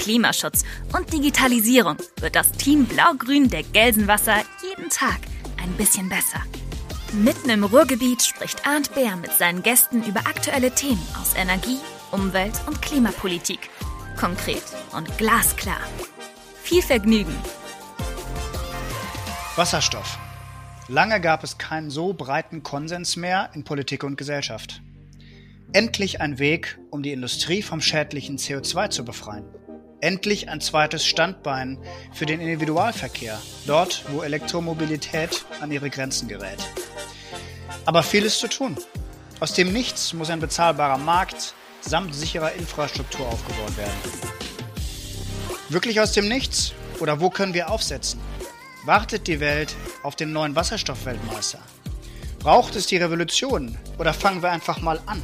Klimaschutz und Digitalisierung wird das Team Blau-Grün der Gelsenwasser jeden Tag ein bisschen besser. Mitten im Ruhrgebiet spricht Arndt Bär mit seinen Gästen über aktuelle Themen aus Energie, Umwelt und Klimapolitik. Konkret und glasklar. Viel Vergnügen! Wasserstoff. Lange gab es keinen so breiten Konsens mehr in Politik und Gesellschaft. Endlich ein Weg, um die Industrie vom schädlichen CO2 zu befreien. Endlich ein zweites Standbein für den Individualverkehr, dort wo Elektromobilität an ihre Grenzen gerät. Aber vieles zu tun. Aus dem Nichts muss ein bezahlbarer Markt samt sicherer Infrastruktur aufgebaut werden. Wirklich aus dem Nichts? Oder wo können wir aufsetzen? Wartet die Welt auf den neuen Wasserstoffweltmeister? Braucht es die Revolution oder fangen wir einfach mal an?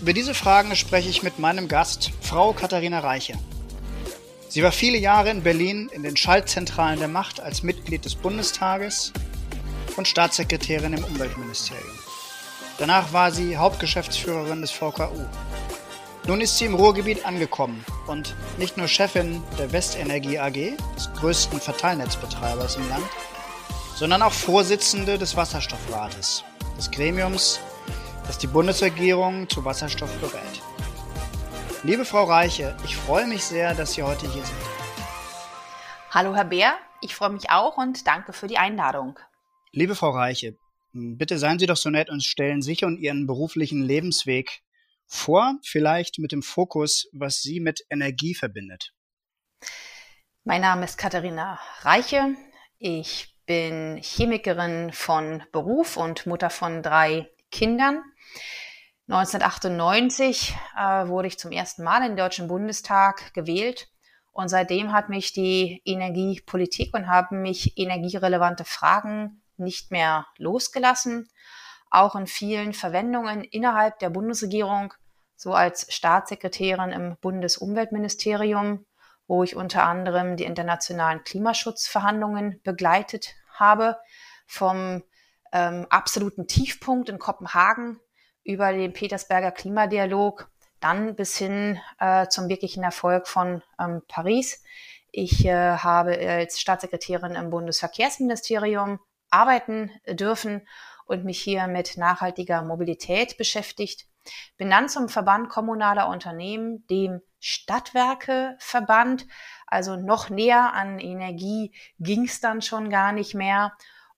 Über diese Fragen spreche ich mit meinem Gast, Frau Katharina Reiche. Sie war viele Jahre in Berlin in den Schaltzentralen der Macht als Mitglied des Bundestages und Staatssekretärin im Umweltministerium. Danach war sie Hauptgeschäftsführerin des VKU. Nun ist sie im Ruhrgebiet angekommen und nicht nur Chefin der Westenergie AG, des größten Verteilnetzbetreibers im Land, sondern auch Vorsitzende des Wasserstoffrates, des Gremiums, das die Bundesregierung zu Wasserstoff berät. Liebe Frau Reiche, ich freue mich sehr, dass Sie heute hier sind. Hallo Herr Bär, ich freue mich auch und danke für die Einladung. Liebe Frau Reiche, bitte seien Sie doch so nett und stellen sich und Ihren beruflichen Lebensweg vor, vielleicht mit dem Fokus, was Sie mit Energie verbindet. Mein Name ist Katharina Reiche. Ich bin Chemikerin von Beruf und Mutter von drei Kindern. 1998 äh, wurde ich zum ersten Mal in den Deutschen Bundestag gewählt und seitdem hat mich die Energiepolitik und haben mich energierelevante Fragen nicht mehr losgelassen. Auch in vielen Verwendungen innerhalb der Bundesregierung so als Staatssekretärin im Bundesumweltministerium, wo ich unter anderem die internationalen Klimaschutzverhandlungen begleitet habe, vom ähm, absoluten Tiefpunkt in Kopenhagen über den Petersberger Klimadialog, dann bis hin äh, zum wirklichen Erfolg von ähm, Paris. Ich äh, habe als Staatssekretärin im Bundesverkehrsministerium arbeiten dürfen und mich hier mit nachhaltiger Mobilität beschäftigt. Bin dann zum Verband kommunaler Unternehmen, dem Stadtwerkeverband, also noch näher an Energie ging es dann schon gar nicht mehr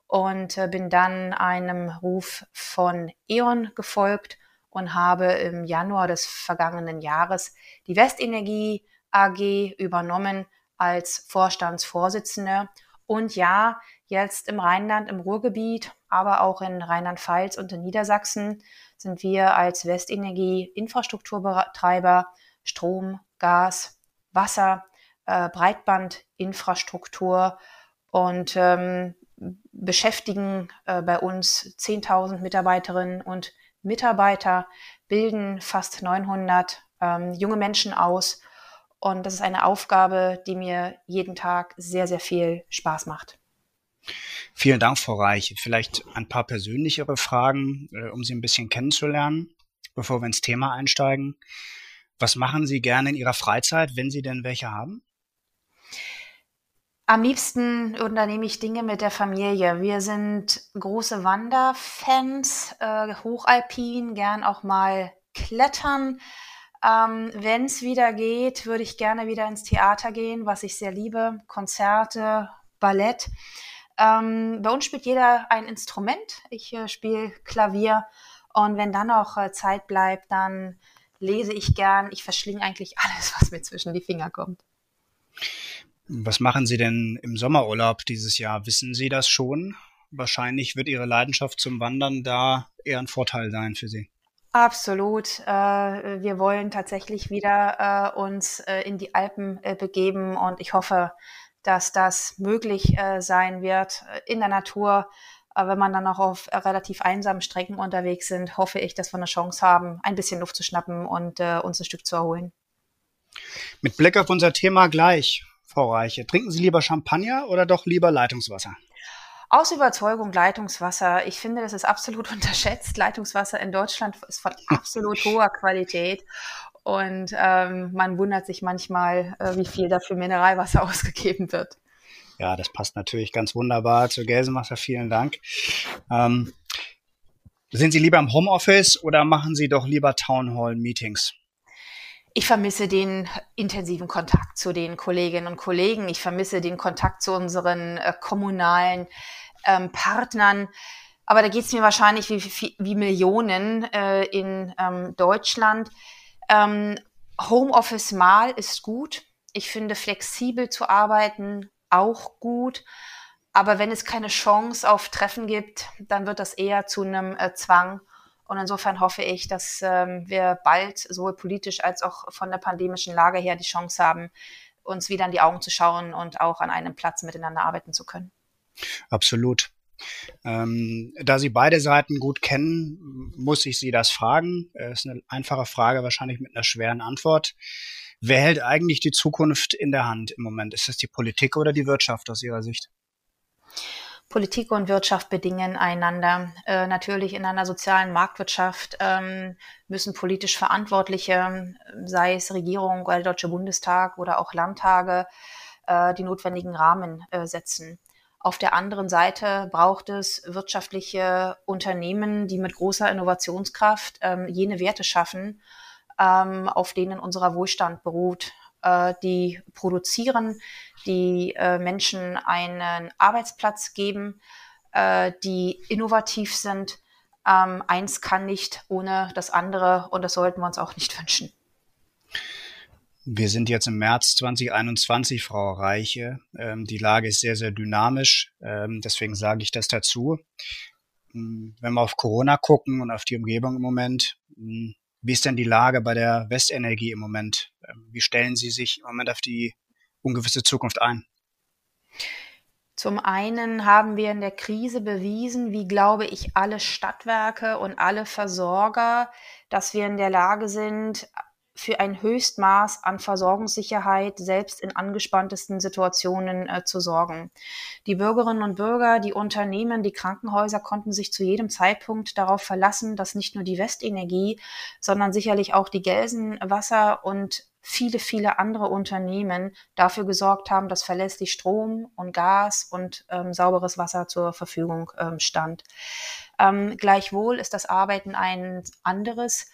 und äh, bin dann einem Ruf von E.ON gefolgt und habe im Januar des vergangenen Jahres die Westenergie AG übernommen als Vorstandsvorsitzende. Und ja, jetzt im Rheinland, im Ruhrgebiet, aber auch in Rheinland-Pfalz und in Niedersachsen sind wir als Westenergie Infrastrukturbetreiber Strom, Gas, Wasser, äh, Breitbandinfrastruktur und ähm, beschäftigen äh, bei uns 10.000 Mitarbeiterinnen und Mitarbeiter, bilden fast 900 ähm, junge Menschen aus. Und das ist eine Aufgabe, die mir jeden Tag sehr, sehr viel Spaß macht. Vielen Dank, Frau Reich. Vielleicht ein paar persönlichere Fragen, äh, um Sie ein bisschen kennenzulernen, bevor wir ins Thema einsteigen. Was machen Sie gerne in Ihrer Freizeit, wenn Sie denn welche haben? Am liebsten unternehme ich Dinge mit der Familie. Wir sind große Wanderfans, äh, hochalpin, gern auch mal klettern. Ähm, Wenn es wieder geht, würde ich gerne wieder ins Theater gehen, was ich sehr liebe. Konzerte, Ballett. Ähm, bei uns spielt jeder ein Instrument. Ich äh, spiele Klavier und wenn dann noch äh, Zeit bleibt, dann lese ich gern. Ich verschlinge eigentlich alles, was mir zwischen die Finger kommt. Was machen Sie denn im Sommerurlaub dieses Jahr? Wissen Sie das schon? Wahrscheinlich wird Ihre Leidenschaft zum Wandern da eher ein Vorteil sein für Sie. Absolut. Äh, wir wollen tatsächlich wieder äh, uns äh, in die Alpen begeben und ich hoffe, dass das möglich sein wird in der Natur. Wenn man dann auch auf relativ einsamen Strecken unterwegs sind, hoffe ich, dass wir eine Chance haben, ein bisschen Luft zu schnappen und uns ein Stück zu erholen. Mit Blick auf unser Thema gleich, Frau Reiche, trinken Sie lieber Champagner oder doch lieber Leitungswasser? Aus Überzeugung Leitungswasser. Ich finde, das ist absolut unterschätzt. Leitungswasser in Deutschland ist von absolut hoher Qualität. Und ähm, man wundert sich manchmal, äh, wie viel dafür Mineralwasser ausgegeben wird. Ja, das passt natürlich ganz wunderbar zu Gelsenwasser. Vielen Dank. Ähm, sind Sie lieber im Homeoffice oder machen Sie doch lieber Townhall-Meetings? Ich vermisse den intensiven Kontakt zu den Kolleginnen und Kollegen. Ich vermisse den Kontakt zu unseren äh, kommunalen ähm, Partnern. Aber da geht es mir wahrscheinlich wie, wie, wie Millionen äh, in ähm, Deutschland. Ähm, Homeoffice mal ist gut. Ich finde flexibel zu arbeiten auch gut. Aber wenn es keine Chance auf Treffen gibt, dann wird das eher zu einem äh, Zwang. Und insofern hoffe ich, dass ähm, wir bald sowohl politisch als auch von der pandemischen Lage her die Chance haben, uns wieder in die Augen zu schauen und auch an einem Platz miteinander arbeiten zu können. Absolut. Ähm, da Sie beide Seiten gut kennen, muss ich Sie das fragen. Das äh, ist eine einfache Frage, wahrscheinlich mit einer schweren Antwort. Wer hält eigentlich die Zukunft in der Hand im Moment? Ist das die Politik oder die Wirtschaft aus Ihrer Sicht? Politik und Wirtschaft bedingen einander. Äh, natürlich in einer sozialen Marktwirtschaft ähm, müssen politisch Verantwortliche, sei es Regierung oder der Deutsche Bundestag oder auch Landtage, äh, die notwendigen Rahmen äh, setzen. Auf der anderen Seite braucht es wirtschaftliche Unternehmen, die mit großer Innovationskraft ähm, jene Werte schaffen, ähm, auf denen unser Wohlstand beruht, äh, die produzieren, die äh, Menschen einen Arbeitsplatz geben, äh, die innovativ sind. Ähm, eins kann nicht ohne das andere und das sollten wir uns auch nicht wünschen. Wir sind jetzt im März 2021, Frau Reiche. Ähm, die Lage ist sehr, sehr dynamisch. Ähm, deswegen sage ich das dazu. Ähm, wenn wir auf Corona gucken und auf die Umgebung im Moment, hm, wie ist denn die Lage bei der Westenergie im Moment? Ähm, wie stellen Sie sich im Moment auf die ungewisse Zukunft ein? Zum einen haben wir in der Krise bewiesen, wie glaube ich, alle Stadtwerke und alle Versorger, dass wir in der Lage sind, für ein Höchstmaß an Versorgungssicherheit selbst in angespanntesten Situationen äh, zu sorgen. Die Bürgerinnen und Bürger, die Unternehmen, die Krankenhäuser konnten sich zu jedem Zeitpunkt darauf verlassen, dass nicht nur die Westenergie, sondern sicherlich auch die Gelsenwasser und viele, viele andere Unternehmen dafür gesorgt haben, dass verlässlich Strom und Gas und ähm, sauberes Wasser zur Verfügung ähm, stand. Ähm, gleichwohl ist das Arbeiten ein anderes.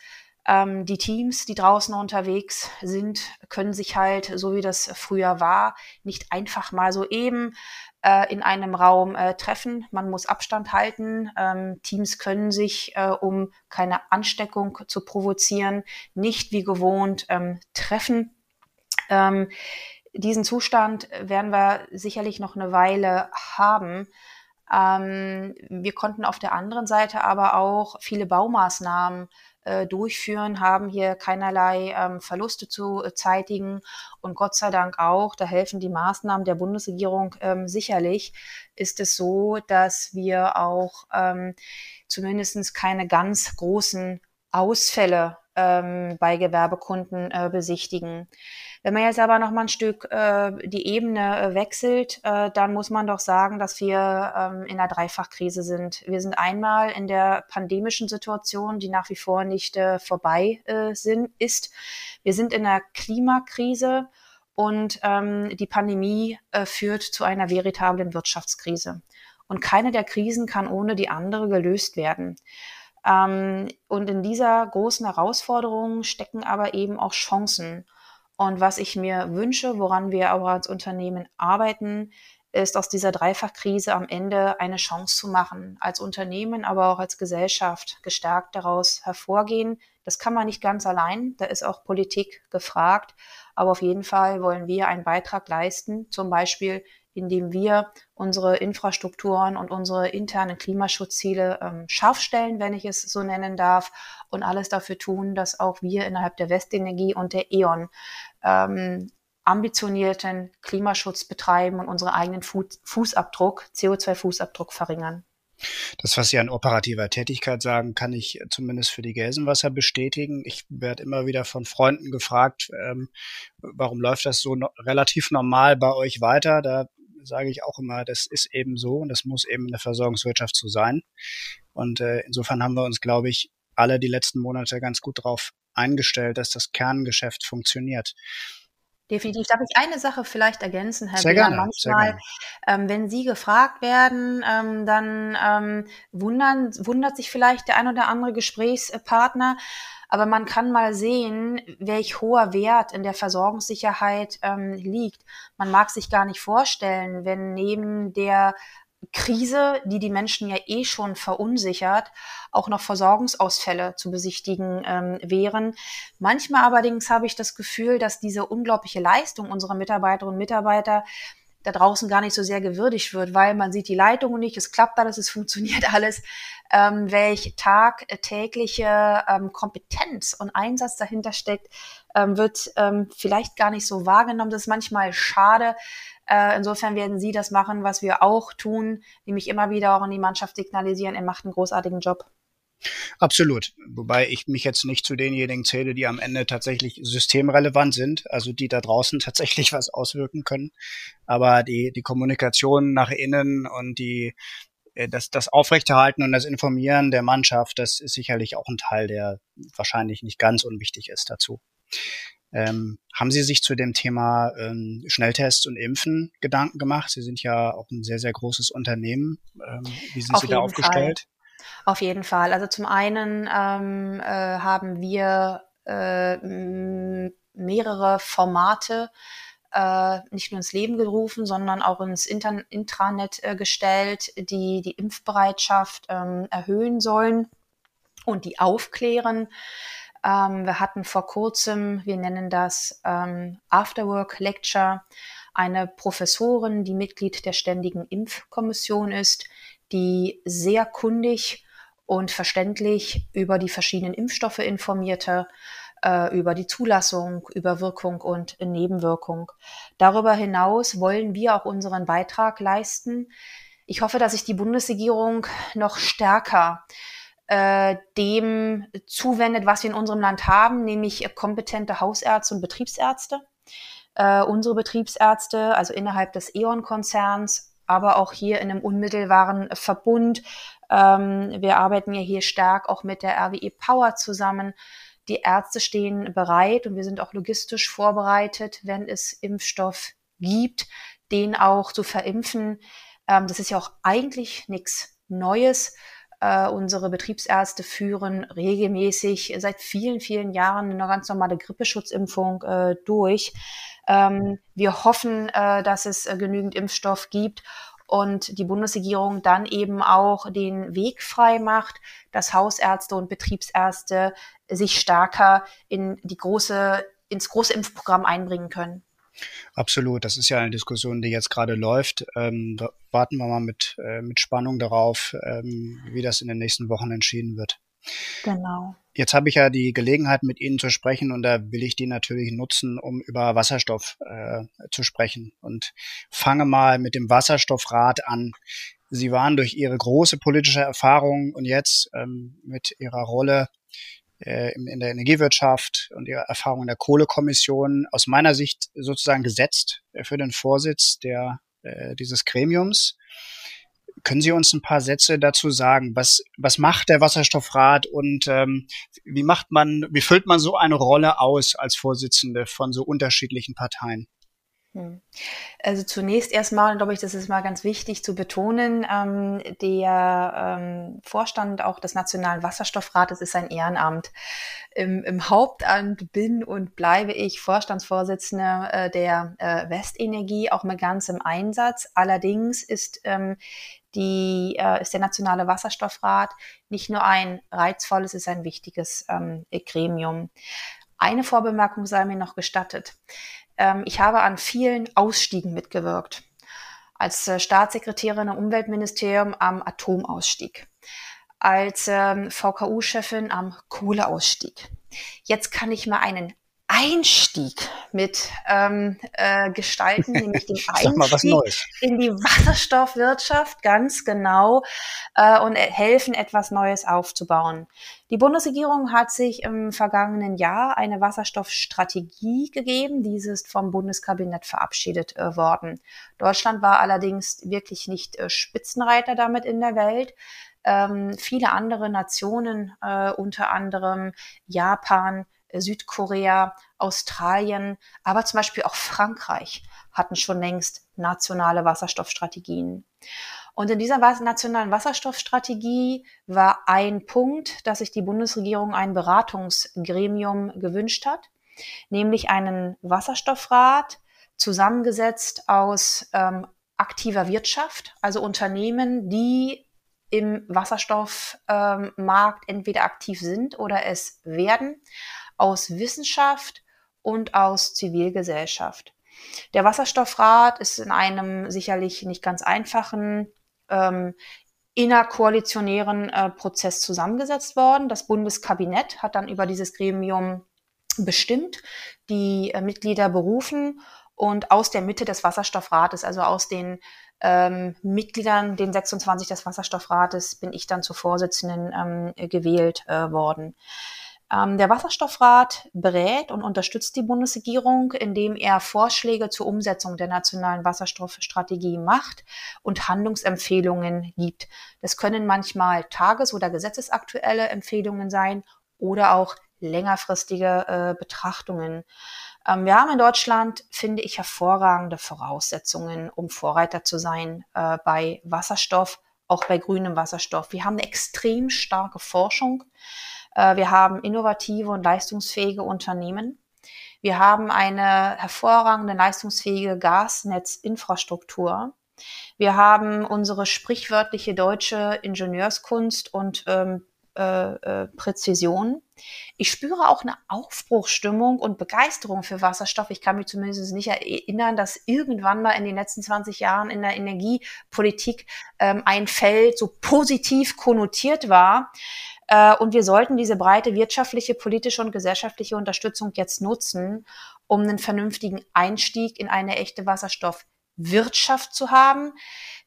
Ähm, die Teams, die draußen unterwegs sind, können sich halt, so wie das früher war, nicht einfach mal so eben äh, in einem Raum äh, treffen. Man muss Abstand halten. Ähm, Teams können sich, äh, um keine Ansteckung zu provozieren, nicht wie gewohnt ähm, treffen. Ähm, diesen Zustand werden wir sicherlich noch eine Weile haben. Ähm, wir konnten auf der anderen Seite aber auch viele Baumaßnahmen äh, durchführen, haben hier keinerlei ähm, Verluste zu äh, zeitigen. Und Gott sei Dank auch, da helfen die Maßnahmen der Bundesregierung ähm, sicherlich, ist es so, dass wir auch ähm, zumindest keine ganz großen Ausfälle ähm, bei Gewerbekunden äh, besichtigen. Wenn man jetzt aber noch mal ein Stück äh, die Ebene äh, wechselt, äh, dann muss man doch sagen, dass wir ähm, in einer Dreifachkrise sind. Wir sind einmal in der pandemischen Situation, die nach wie vor nicht äh, vorbei äh, sind, ist. Wir sind in einer Klimakrise und ähm, die Pandemie äh, führt zu einer veritablen Wirtschaftskrise. Und keine der Krisen kann ohne die andere gelöst werden. Ähm, und in dieser großen Herausforderung stecken aber eben auch Chancen. Und was ich mir wünsche, woran wir auch als Unternehmen arbeiten, ist aus dieser Dreifachkrise am Ende eine Chance zu machen, als Unternehmen, aber auch als Gesellschaft gestärkt daraus hervorgehen. Das kann man nicht ganz allein, da ist auch Politik gefragt, aber auf jeden Fall wollen wir einen Beitrag leisten, zum Beispiel indem wir unsere Infrastrukturen und unsere internen Klimaschutzziele ähm, scharf stellen, wenn ich es so nennen darf, und alles dafür tun, dass auch wir innerhalb der Westenergie und der E.ON ähm, ambitionierten Klimaschutz betreiben und unseren eigenen Fußabdruck, CO2-Fußabdruck verringern. Das, was Sie an operativer Tätigkeit sagen, kann ich zumindest für die Gelsenwasser bestätigen. Ich werde immer wieder von Freunden gefragt, ähm, warum läuft das so no relativ normal bei euch weiter? Da sage ich auch immer, das ist eben so und das muss eben in der Versorgungswirtschaft so sein. Und äh, insofern haben wir uns, glaube ich, alle die letzten Monate ganz gut darauf eingestellt, dass das Kerngeschäft funktioniert. Definitiv. Darf ich eine Sache vielleicht ergänzen, Herr sehr Gerne, Manchmal, ähm, wenn Sie gefragt werden, ähm, dann ähm, wundern, wundert sich vielleicht der ein oder andere Gesprächspartner. Aber man kann mal sehen, welch hoher Wert in der Versorgungssicherheit ähm, liegt. Man mag sich gar nicht vorstellen, wenn neben der Krise, die die Menschen ja eh schon verunsichert, auch noch Versorgungsausfälle zu besichtigen ähm, wären. Manchmal allerdings habe ich das Gefühl, dass diese unglaubliche Leistung unserer Mitarbeiterinnen und Mitarbeiter da draußen gar nicht so sehr gewürdigt wird, weil man sieht die Leitungen nicht, es klappt alles, es funktioniert alles. Ähm, welch tagtägliche ähm, Kompetenz und Einsatz dahinter steckt, ähm, wird ähm, vielleicht gar nicht so wahrgenommen. Das ist manchmal schade, äh, insofern werden Sie das machen, was wir auch tun, nämlich immer wieder auch an die Mannschaft signalisieren, er macht einen großartigen Job. Absolut. Wobei ich mich jetzt nicht zu denjenigen zähle, die am Ende tatsächlich systemrelevant sind, also die da draußen tatsächlich was auswirken können. Aber die, die Kommunikation nach innen und die, äh, das, das Aufrechterhalten und das Informieren der Mannschaft, das ist sicherlich auch ein Teil, der wahrscheinlich nicht ganz unwichtig ist dazu. Ähm, haben Sie sich zu dem Thema ähm, Schnelltests und Impfen Gedanken gemacht? Sie sind ja auch ein sehr, sehr großes Unternehmen. Ähm, wie sind Auf Sie da aufgestellt? Fall. Auf jeden Fall. Also zum einen ähm, äh, haben wir äh, mehrere Formate äh, nicht nur ins Leben gerufen, sondern auch ins Inter Intranet äh, gestellt, die die Impfbereitschaft ähm, erhöhen sollen und die aufklären. Ähm, wir hatten vor kurzem, wir nennen das ähm, Afterwork Lecture, eine Professorin, die Mitglied der Ständigen Impfkommission ist, die sehr kundig und verständlich über die verschiedenen Impfstoffe informierte, äh, über die Zulassung, über Wirkung und Nebenwirkung. Darüber hinaus wollen wir auch unseren Beitrag leisten. Ich hoffe, dass sich die Bundesregierung noch stärker äh, dem zuwendet, was wir in unserem Land haben, nämlich kompetente Hausärzte und Betriebsärzte. Äh, unsere Betriebsärzte, also innerhalb des E.ON-Konzerns, aber auch hier in einem unmittelbaren Verbund. Ähm, wir arbeiten ja hier stark auch mit der RWE Power zusammen. Die Ärzte stehen bereit und wir sind auch logistisch vorbereitet, wenn es Impfstoff gibt, den auch zu verimpfen. Ähm, das ist ja auch eigentlich nichts Neues. Äh, unsere Betriebsärzte führen regelmäßig seit vielen, vielen Jahren eine ganz normale Grippeschutzimpfung äh, durch. Ähm, wir hoffen, äh, dass es äh, genügend Impfstoff gibt und die Bundesregierung dann eben auch den Weg frei macht, dass Hausärzte und Betriebsärzte sich stärker in die große, ins große Impfprogramm einbringen können. Absolut, das ist ja eine Diskussion, die jetzt gerade läuft. Ähm, warten wir mal mit, äh, mit Spannung darauf, ähm, wie das in den nächsten Wochen entschieden wird. Genau. Jetzt habe ich ja die Gelegenheit, mit Ihnen zu sprechen und da will ich die natürlich nutzen, um über Wasserstoff äh, zu sprechen. Und fange mal mit dem Wasserstoffrat an. Sie waren durch Ihre große politische Erfahrung und jetzt ähm, mit Ihrer Rolle äh, in der Energiewirtschaft und ihre Erfahrung in der Kohlekommission aus meiner Sicht sozusagen gesetzt äh, für den Vorsitz der, äh, dieses Gremiums. Können Sie uns ein paar Sätze dazu sagen? Was, was macht der Wasserstoffrat und ähm, wie macht man, wie füllt man so eine Rolle aus als Vorsitzende von so unterschiedlichen Parteien? Hm. Also zunächst erstmal, glaube ich, das ist mal ganz wichtig zu betonen, ähm, der ähm, Vorstand auch des Nationalen Wasserstoffrates ist ein Ehrenamt. Im, im Hauptamt bin und bleibe ich Vorstandsvorsitzende äh, der äh, Westenergie, auch mit ganzem Einsatz. Allerdings ist ähm, die äh, ist der Nationale Wasserstoffrat nicht nur ein reizvolles, ist ein wichtiges ähm, Gremium. Eine Vorbemerkung sei mir noch gestattet. Ähm, ich habe an vielen Ausstiegen mitgewirkt. Als äh, Staatssekretärin im Umweltministerium am Atomausstieg. Als ähm, VKU-Chefin am Kohleausstieg. Jetzt kann ich mal einen Einstieg mit ähm, äh, gestalten, nämlich den Einstieg in die Wasserstoffwirtschaft, ganz genau, äh, und helfen, etwas Neues aufzubauen. Die Bundesregierung hat sich im vergangenen Jahr eine Wasserstoffstrategie gegeben. Diese ist vom Bundeskabinett verabschiedet äh, worden. Deutschland war allerdings wirklich nicht äh, Spitzenreiter damit in der Welt. Ähm, viele andere Nationen, äh, unter anderem Japan, Südkorea, Australien, aber zum Beispiel auch Frankreich hatten schon längst nationale Wasserstoffstrategien. Und in dieser nationalen Wasserstoffstrategie war ein Punkt, dass sich die Bundesregierung ein Beratungsgremium gewünscht hat, nämlich einen Wasserstoffrat, zusammengesetzt aus ähm, aktiver Wirtschaft, also Unternehmen, die im Wasserstoffmarkt ähm, entweder aktiv sind oder es werden, aus Wissenschaft und aus Zivilgesellschaft. Der Wasserstoffrat ist in einem sicherlich nicht ganz einfachen ähm, innerkoalitionären äh, Prozess zusammengesetzt worden. Das Bundeskabinett hat dann über dieses Gremium bestimmt, die äh, Mitglieder berufen und aus der Mitte des Wasserstoffrates, also aus den ähm, Mitgliedern, den 26 des Wasserstoffrates, bin ich dann zur Vorsitzenden ähm, gewählt äh, worden. Ähm, der Wasserstoffrat berät und unterstützt die Bundesregierung, indem er Vorschläge zur Umsetzung der nationalen Wasserstoffstrategie macht und Handlungsempfehlungen gibt. Das können manchmal tages- oder gesetzesaktuelle Empfehlungen sein oder auch längerfristige äh, Betrachtungen. Ähm, wir haben in Deutschland, finde ich, hervorragende Voraussetzungen, um Vorreiter zu sein äh, bei Wasserstoff, auch bei grünem Wasserstoff. Wir haben eine extrem starke Forschung. Äh, wir haben innovative und leistungsfähige Unternehmen. Wir haben eine hervorragende, leistungsfähige Gasnetzinfrastruktur. Wir haben unsere sprichwörtliche deutsche Ingenieurskunst und ähm, äh, äh, Präzision. Ich spüre auch eine Aufbruchsstimmung und Begeisterung für Wasserstoff. Ich kann mich zumindest nicht erinnern, dass irgendwann mal in den letzten 20 Jahren in der Energiepolitik ähm, ein Feld so positiv konnotiert war. Äh, und wir sollten diese breite wirtschaftliche, politische und gesellschaftliche Unterstützung jetzt nutzen, um einen vernünftigen Einstieg in eine echte Wasserstoffwirtschaft zu haben.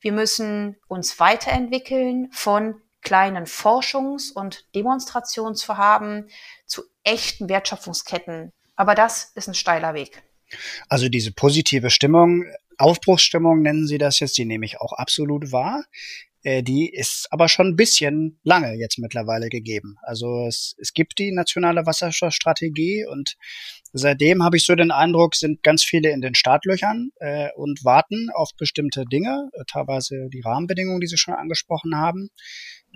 Wir müssen uns weiterentwickeln von kleinen Forschungs- und Demonstrationsvorhaben zu echten Wertschöpfungsketten. Aber das ist ein steiler Weg. Also diese positive Stimmung, Aufbruchsstimmung nennen Sie das jetzt, die nehme ich auch absolut wahr. Äh, die ist aber schon ein bisschen lange jetzt mittlerweile gegeben. Also es, es gibt die nationale Wasserstoffstrategie und seitdem habe ich so den Eindruck, sind ganz viele in den Startlöchern äh, und warten auf bestimmte Dinge, äh, teilweise die Rahmenbedingungen, die Sie schon angesprochen haben.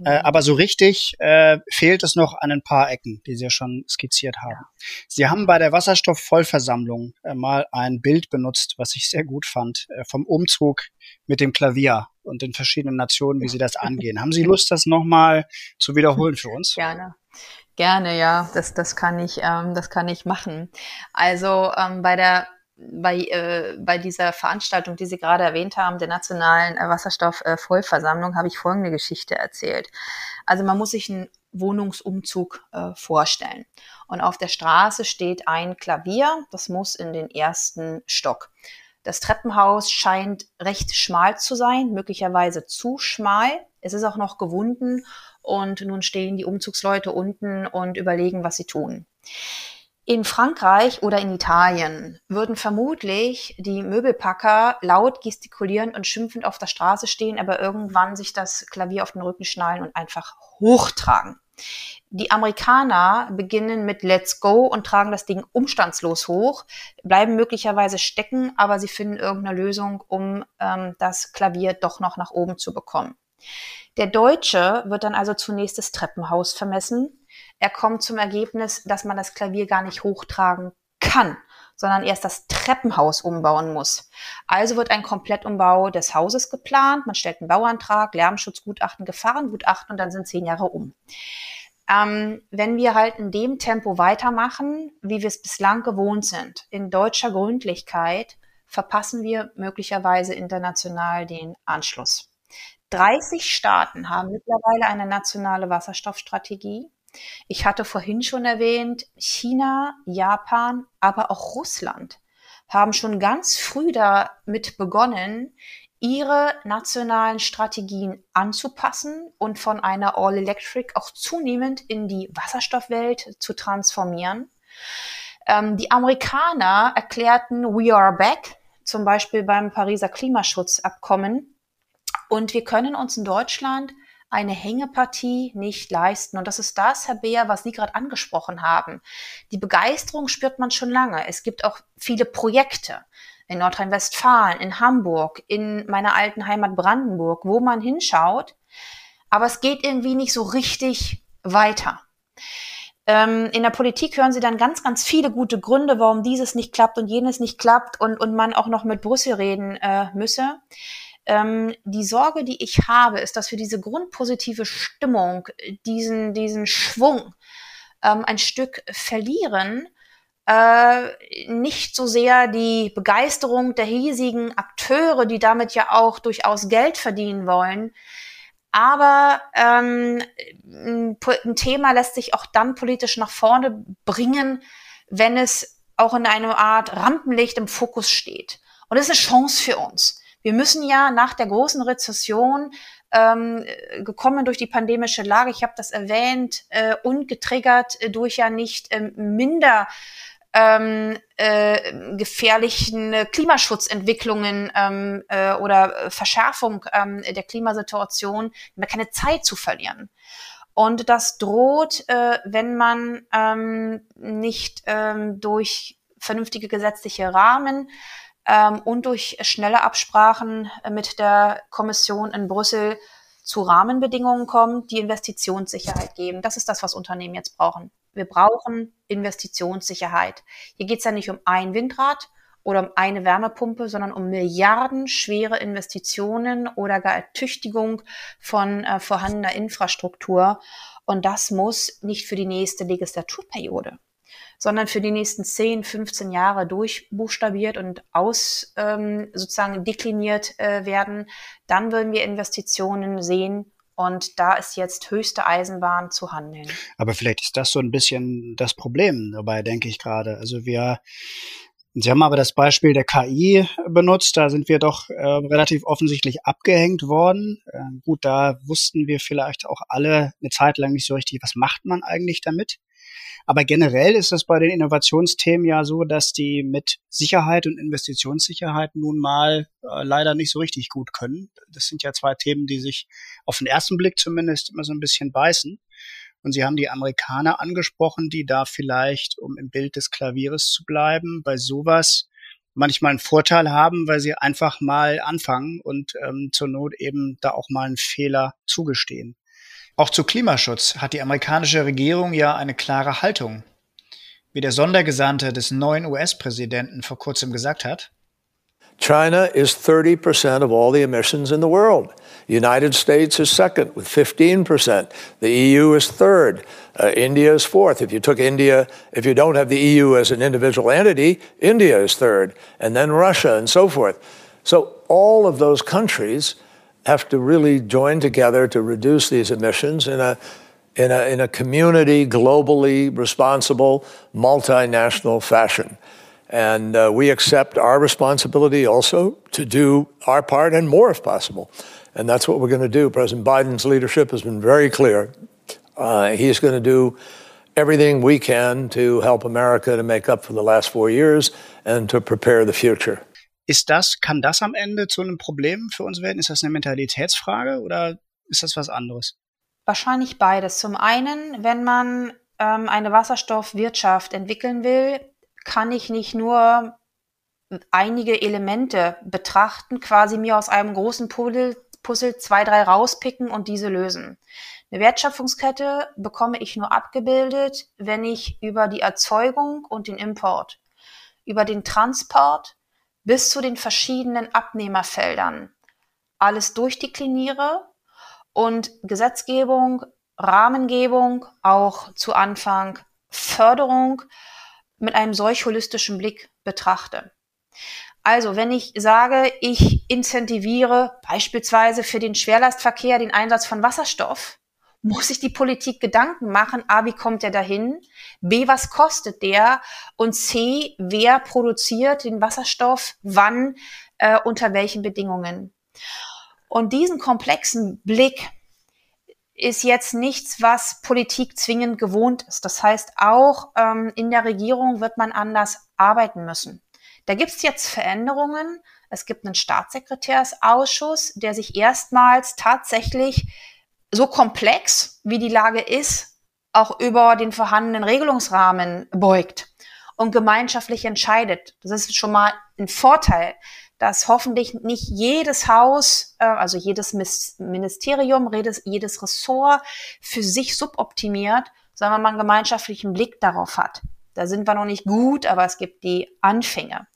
Äh, mhm. aber so richtig äh, fehlt es noch an ein paar Ecken, die Sie ja schon skizziert haben. Sie haben bei der Wasserstoffvollversammlung äh, mal ein Bild benutzt, was ich sehr gut fand, äh, vom Umzug mit dem Klavier und den verschiedenen Nationen, wie Sie das angehen. haben Sie Lust, das nochmal zu wiederholen für uns? Gerne. Gerne, ja, das, das kann ich, ähm, das kann ich machen. Also ähm, bei der bei, äh, bei dieser Veranstaltung, die Sie gerade erwähnt haben, der Nationalen äh, Wasserstoffvollversammlung, äh, habe ich folgende Geschichte erzählt. Also man muss sich einen Wohnungsumzug äh, vorstellen. Und auf der Straße steht ein Klavier, das muss in den ersten Stock. Das Treppenhaus scheint recht schmal zu sein, möglicherweise zu schmal. Es ist auch noch gewunden und nun stehen die Umzugsleute unten und überlegen, was sie tun. In Frankreich oder in Italien würden vermutlich die Möbelpacker laut gestikulieren und schimpfend auf der Straße stehen, aber irgendwann sich das Klavier auf den Rücken schnallen und einfach hochtragen. Die Amerikaner beginnen mit Let's Go und tragen das Ding umstandslos hoch, bleiben möglicherweise stecken, aber sie finden irgendeine Lösung, um ähm, das Klavier doch noch nach oben zu bekommen. Der Deutsche wird dann also zunächst das Treppenhaus vermessen, er kommt zum Ergebnis, dass man das Klavier gar nicht hochtragen kann, sondern erst das Treppenhaus umbauen muss. Also wird ein Komplettumbau des Hauses geplant. Man stellt einen Bauantrag, Lärmschutzgutachten, Gefahrengutachten und dann sind zehn Jahre um. Ähm, wenn wir halt in dem Tempo weitermachen, wie wir es bislang gewohnt sind, in deutscher Gründlichkeit, verpassen wir möglicherweise international den Anschluss. 30 Staaten haben mittlerweile eine nationale Wasserstoffstrategie. Ich hatte vorhin schon erwähnt, China, Japan, aber auch Russland haben schon ganz früh damit begonnen, ihre nationalen Strategien anzupassen und von einer All-Electric auch zunehmend in die Wasserstoffwelt zu transformieren. Ähm, die Amerikaner erklärten We are back, zum Beispiel beim Pariser Klimaschutzabkommen. Und wir können uns in Deutschland eine Hängepartie nicht leisten. Und das ist das, Herr Beer, was Sie gerade angesprochen haben. Die Begeisterung spürt man schon lange. Es gibt auch viele Projekte in Nordrhein-Westfalen, in Hamburg, in meiner alten Heimat Brandenburg, wo man hinschaut. Aber es geht irgendwie nicht so richtig weiter. Ähm, in der Politik hören Sie dann ganz, ganz viele gute Gründe, warum dieses nicht klappt und jenes nicht klappt und, und man auch noch mit Brüssel reden äh, müsse. Ähm, die Sorge, die ich habe, ist, dass wir diese grundpositive Stimmung, diesen, diesen Schwung ähm, ein Stück verlieren, äh, nicht so sehr die Begeisterung der hiesigen Akteure, die damit ja auch durchaus Geld verdienen wollen. Aber ähm, ein Thema lässt sich auch dann politisch nach vorne bringen, wenn es auch in einer Art Rampenlicht im Fokus steht. Und das ist eine Chance für uns. Wir müssen ja nach der großen Rezession ähm, gekommen durch die pandemische Lage, ich habe das erwähnt, äh, und getriggert äh, durch ja nicht äh, minder ähm, äh, gefährlichen Klimaschutzentwicklungen ähm, äh, oder Verschärfung ähm, der Klimasituation, wir keine Zeit zu verlieren. Und das droht, äh, wenn man ähm, nicht ähm, durch vernünftige gesetzliche Rahmen ähm, und durch schnelle Absprachen mit der Kommission in Brüssel zu Rahmenbedingungen kommt, die Investitionssicherheit geben. Das ist das, was Unternehmen jetzt brauchen. Wir brauchen Investitionssicherheit. Hier geht es ja nicht um ein Windrad oder um eine Wärmepumpe, sondern um milliardenschwere Investitionen oder gar Ertüchtigung von äh, vorhandener Infrastruktur. Und das muss nicht für die nächste Legislaturperiode, sondern für die nächsten 10, 15 Jahre durchbuchstabiert und aus ähm, sozusagen dekliniert äh, werden. Dann würden wir Investitionen sehen, und da ist jetzt höchste Eisenbahn zu handeln. Aber vielleicht ist das so ein bisschen das Problem dabei, denke ich gerade. Also wir Sie haben aber das Beispiel der KI benutzt. Da sind wir doch äh, relativ offensichtlich abgehängt worden. Äh, gut, da wussten wir vielleicht auch alle eine Zeit lang nicht so richtig, was macht man eigentlich damit. Aber generell ist es bei den Innovationsthemen ja so, dass die mit Sicherheit und Investitionssicherheit nun mal äh, leider nicht so richtig gut können. Das sind ja zwei Themen, die sich auf den ersten Blick zumindest immer so ein bisschen beißen. Und Sie haben die Amerikaner angesprochen, die da vielleicht, um im Bild des Klavieres zu bleiben, bei sowas manchmal einen Vorteil haben, weil sie einfach mal anfangen und ähm, zur Not eben da auch mal einen Fehler zugestehen. Auch zu Klimaschutz hat die amerikanische Regierung ja eine klare Haltung. Wie der Sondergesandte des neuen US-Präsidenten vor kurzem gesagt hat, China is 30% of all the emissions in the world. The United States is second with 15%. The EU is third. Uh, India is fourth. If you took India, if you don't have the EU as an individual entity, India is third, and then Russia and so forth. So all of those countries have to really join together to reduce these emissions in a in a, in a community, globally responsible, multinational fashion. And uh, we accept our responsibility also to do our part and more if possible. And that's what we're going to do. President Biden's leadership has been very clear. Uh, he's going to do everything we can to help America to make up for the last four years and to prepare the future. Ist das, kann das am Ende zu einem Problem für uns werden? Ist das eine Mentalitätsfrage oder ist das was anderes? Wahrscheinlich beides. Zum einen, wenn man ähm, eine Wasserstoffwirtschaft entwickeln will, kann ich nicht nur einige Elemente betrachten, quasi mir aus einem großen Puzzle, Puzzle zwei, drei rauspicken und diese lösen. Eine Wertschöpfungskette bekomme ich nur abgebildet, wenn ich über die Erzeugung und den Import, über den Transport bis zu den verschiedenen Abnehmerfeldern alles durchdekliniere und Gesetzgebung, Rahmengebung, auch zu Anfang Förderung mit einem solch holistischen Blick betrachte. Also, wenn ich sage, ich incentiviere beispielsweise für den Schwerlastverkehr den Einsatz von Wasserstoff muss sich die Politik Gedanken machen, a, wie kommt der dahin, b, was kostet der und c, wer produziert den Wasserstoff, wann, äh, unter welchen Bedingungen. Und diesen komplexen Blick ist jetzt nichts, was Politik zwingend gewohnt ist. Das heißt, auch ähm, in der Regierung wird man anders arbeiten müssen. Da gibt es jetzt Veränderungen. Es gibt einen Staatssekretärsausschuss, der sich erstmals tatsächlich so komplex, wie die Lage ist, auch über den vorhandenen Regelungsrahmen beugt und gemeinschaftlich entscheidet. Das ist schon mal ein Vorteil, dass hoffentlich nicht jedes Haus, äh, also jedes Ministerium, jedes Ressort für sich suboptimiert, sondern man einen gemeinschaftlichen Blick darauf hat. Da sind wir noch nicht gut, aber es gibt die Anfänge.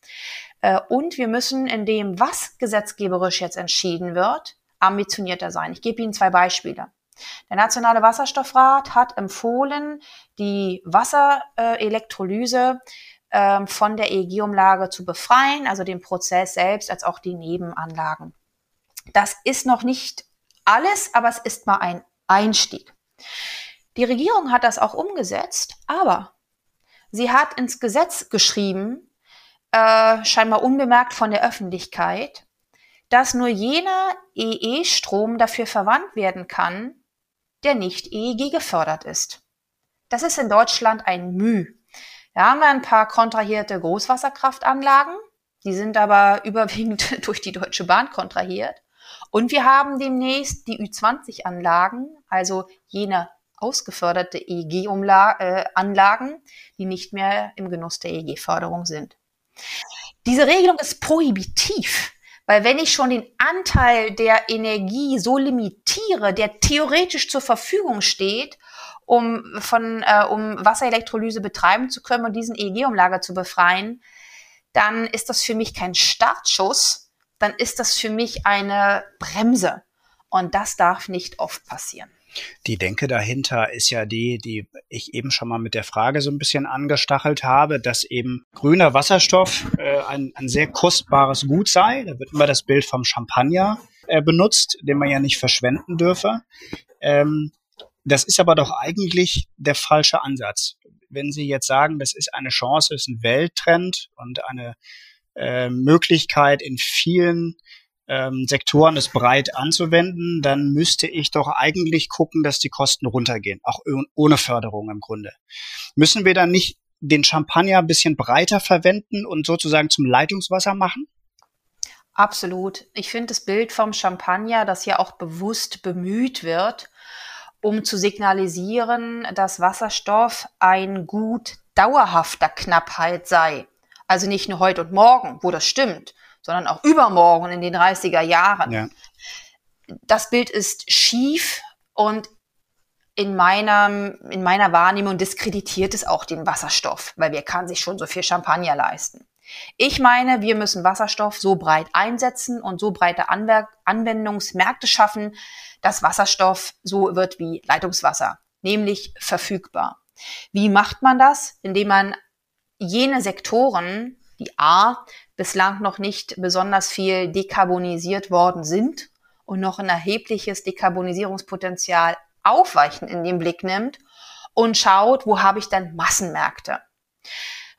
Äh, und wir müssen in dem, was gesetzgeberisch jetzt entschieden wird, ambitionierter sein. Ich gebe Ihnen zwei Beispiele. Der Nationale Wasserstoffrat hat empfohlen, die Wasserelektrolyse äh, von der EEG-Umlage zu befreien, also den Prozess selbst als auch die Nebenanlagen. Das ist noch nicht alles, aber es ist mal ein Einstieg. Die Regierung hat das auch umgesetzt, aber sie hat ins Gesetz geschrieben, äh, scheinbar unbemerkt von der Öffentlichkeit, dass nur jener EE-Strom dafür verwandt werden kann, der nicht EEG gefördert ist. Das ist in Deutschland ein Müh. Da haben wir ein paar kontrahierte Großwasserkraftanlagen, die sind aber überwiegend durch die Deutsche Bahn kontrahiert. Und wir haben demnächst die Ü20-Anlagen, also jene ausgeförderte EEG-Anlagen, äh, die nicht mehr im Genuss der EEG-Förderung sind. Diese Regelung ist prohibitiv. Weil wenn ich schon den Anteil der Energie so limitiere, der theoretisch zur Verfügung steht, um, von, äh, um Wasserelektrolyse betreiben zu können und diesen EEG-Umlager zu befreien, dann ist das für mich kein Startschuss, dann ist das für mich eine Bremse. Und das darf nicht oft passieren. Die Denke dahinter ist ja die, die ich eben schon mal mit der Frage so ein bisschen angestachelt habe, dass eben grüner Wasserstoff äh, ein, ein sehr kostbares Gut sei. Da wird immer das Bild vom Champagner äh, benutzt, den man ja nicht verschwenden dürfe. Ähm, das ist aber doch eigentlich der falsche Ansatz. Wenn Sie jetzt sagen, das ist eine Chance, ist ein Welttrend und eine äh, Möglichkeit in vielen ähm, Sektoren es breit anzuwenden, dann müsste ich doch eigentlich gucken, dass die Kosten runtergehen, auch ohne Förderung im Grunde. Müssen wir dann nicht den Champagner ein bisschen breiter verwenden und sozusagen zum Leitungswasser machen? Absolut. Ich finde das Bild vom Champagner, das ja auch bewusst bemüht wird, um zu signalisieren, dass Wasserstoff ein Gut dauerhafter Knappheit sei. Also nicht nur heute und morgen, wo das stimmt, sondern auch übermorgen in den 30er Jahren. Ja. Das Bild ist schief und in meiner, in meiner Wahrnehmung diskreditiert es auch den Wasserstoff, weil wer kann sich schon so viel Champagner leisten? Ich meine, wir müssen Wasserstoff so breit einsetzen und so breite Anwer Anwendungsmärkte schaffen, dass Wasserstoff so wird wie Leitungswasser, nämlich verfügbar. Wie macht man das? Indem man jene Sektoren, die A, bislang noch nicht besonders viel dekarbonisiert worden sind und noch ein erhebliches Dekarbonisierungspotenzial aufweichen in den Blick nimmt und schaut, wo habe ich denn Massenmärkte.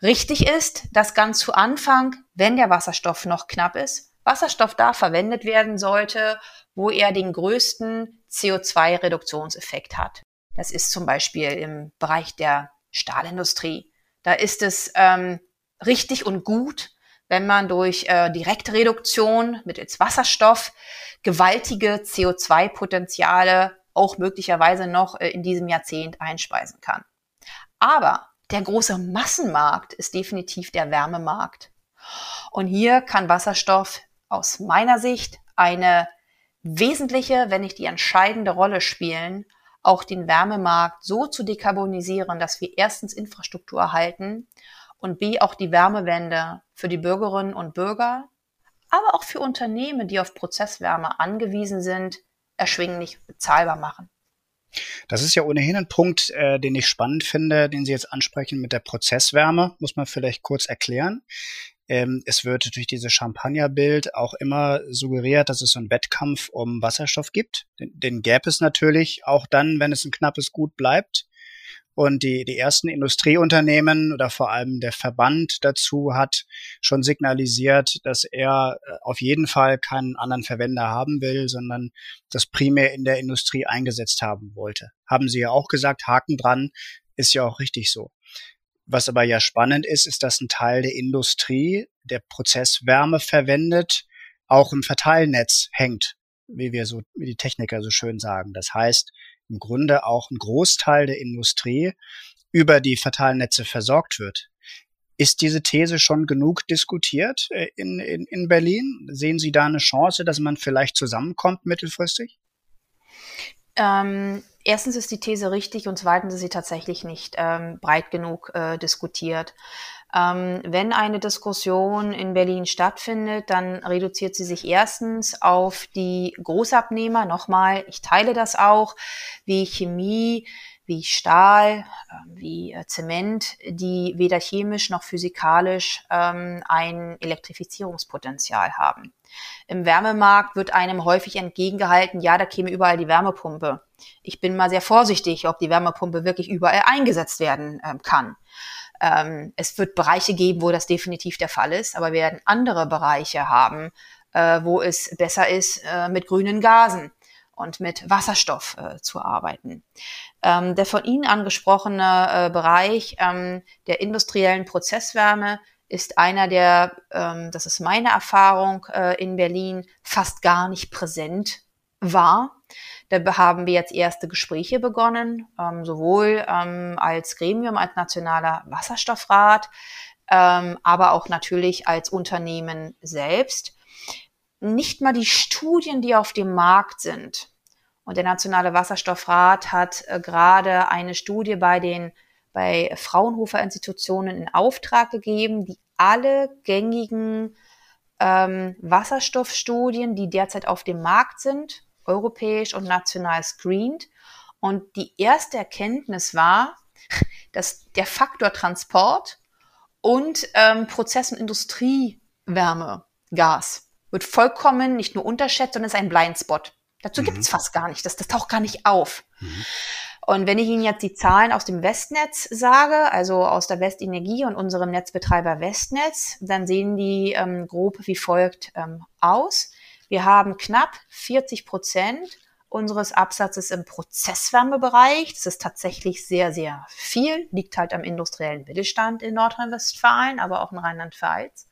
Richtig ist, dass ganz zu Anfang, wenn der Wasserstoff noch knapp ist, Wasserstoff da verwendet werden sollte, wo er den größten CO2-Reduktionseffekt hat. Das ist zum Beispiel im Bereich der Stahlindustrie. Da ist es ähm, richtig und gut, wenn man durch äh, Direktreduktion mittels Wasserstoff gewaltige CO2-Potenziale auch möglicherweise noch äh, in diesem Jahrzehnt einspeisen kann. Aber der große Massenmarkt ist definitiv der Wärmemarkt. Und hier kann Wasserstoff aus meiner Sicht eine wesentliche, wenn nicht die entscheidende Rolle spielen, auch den Wärmemarkt so zu dekarbonisieren, dass wir erstens Infrastruktur erhalten und B auch die Wärmewende für die Bürgerinnen und Bürger, aber auch für Unternehmen, die auf Prozesswärme angewiesen sind, erschwinglich bezahlbar machen. Das ist ja ohnehin ein Punkt, äh, den ich spannend finde, den Sie jetzt ansprechen mit der Prozesswärme, muss man vielleicht kurz erklären. Ähm, es wird durch dieses Champagnerbild auch immer suggeriert, dass es so einen Wettkampf um Wasserstoff gibt. Den, den gäbe es natürlich auch dann, wenn es ein knappes Gut bleibt. Und die, die ersten Industrieunternehmen oder vor allem der Verband dazu hat schon signalisiert, dass er äh, auf jeden Fall keinen anderen Verwender haben will, sondern das primär in der Industrie eingesetzt haben wollte. Haben Sie ja auch gesagt, Haken dran, ist ja auch richtig so. Was aber ja spannend ist, ist, dass ein Teil der Industrie, der Prozesswärme verwendet, auch im Verteilnetz hängt, wie wir so, wie die Techniker so schön sagen. Das heißt, im Grunde auch ein Großteil der Industrie über die Verteilnetze versorgt wird. Ist diese These schon genug diskutiert äh, in, in, in Berlin? Sehen Sie da eine Chance, dass man vielleicht zusammenkommt mittelfristig? Ähm, erstens ist die These richtig und zweitens ist sie tatsächlich nicht ähm, breit genug äh, diskutiert. Ähm, wenn eine Diskussion in Berlin stattfindet, dann reduziert sie sich erstens auf die Großabnehmer. Nochmal, ich teile das auch, wie Chemie, wie Stahl, ähm, wie äh, Zement, die weder chemisch noch physikalisch ähm, ein Elektrifizierungspotenzial haben. Im Wärmemarkt wird einem häufig entgegengehalten, ja, da käme überall die Wärmepumpe. Ich bin mal sehr vorsichtig, ob die Wärmepumpe wirklich überall eingesetzt werden äh, kann. Ähm, es wird Bereiche geben, wo das definitiv der Fall ist, aber wir werden andere Bereiche haben, äh, wo es besser ist, äh, mit grünen Gasen und mit Wasserstoff äh, zu arbeiten. Ähm, der von Ihnen angesprochene äh, Bereich ähm, der industriellen Prozesswärme ist einer, der, ähm, das ist meine Erfahrung äh, in Berlin, fast gar nicht präsent war. Da haben wir jetzt erste Gespräche begonnen, ähm, sowohl ähm, als Gremium, als Nationaler Wasserstoffrat, ähm, aber auch natürlich als Unternehmen selbst. Nicht mal die Studien, die auf dem Markt sind. Und der Nationale Wasserstoffrat hat äh, gerade eine Studie bei den bei Fraunhofer Institutionen in Auftrag gegeben, die alle gängigen ähm, Wasserstoffstudien, die derzeit auf dem Markt sind, europäisch und national screened. Und die erste Erkenntnis war, dass der Faktor Transport und ähm, Prozess- und Industriewärme, Gas, wird vollkommen nicht nur unterschätzt, sondern ist ein Blindspot. Dazu mhm. gibt es fast gar nicht. Das, das taucht gar nicht auf. Mhm. Und wenn ich Ihnen jetzt die Zahlen aus dem Westnetz sage, also aus der Westenergie und unserem Netzbetreiber Westnetz, dann sehen die ähm, grob wie folgt ähm, aus. Wir haben knapp 40 Prozent unseres Absatzes im Prozesswärmebereich. Das ist tatsächlich sehr, sehr viel, liegt halt am industriellen Mittelstand in Nordrhein-Westfalen, aber auch in Rheinland-Pfalz.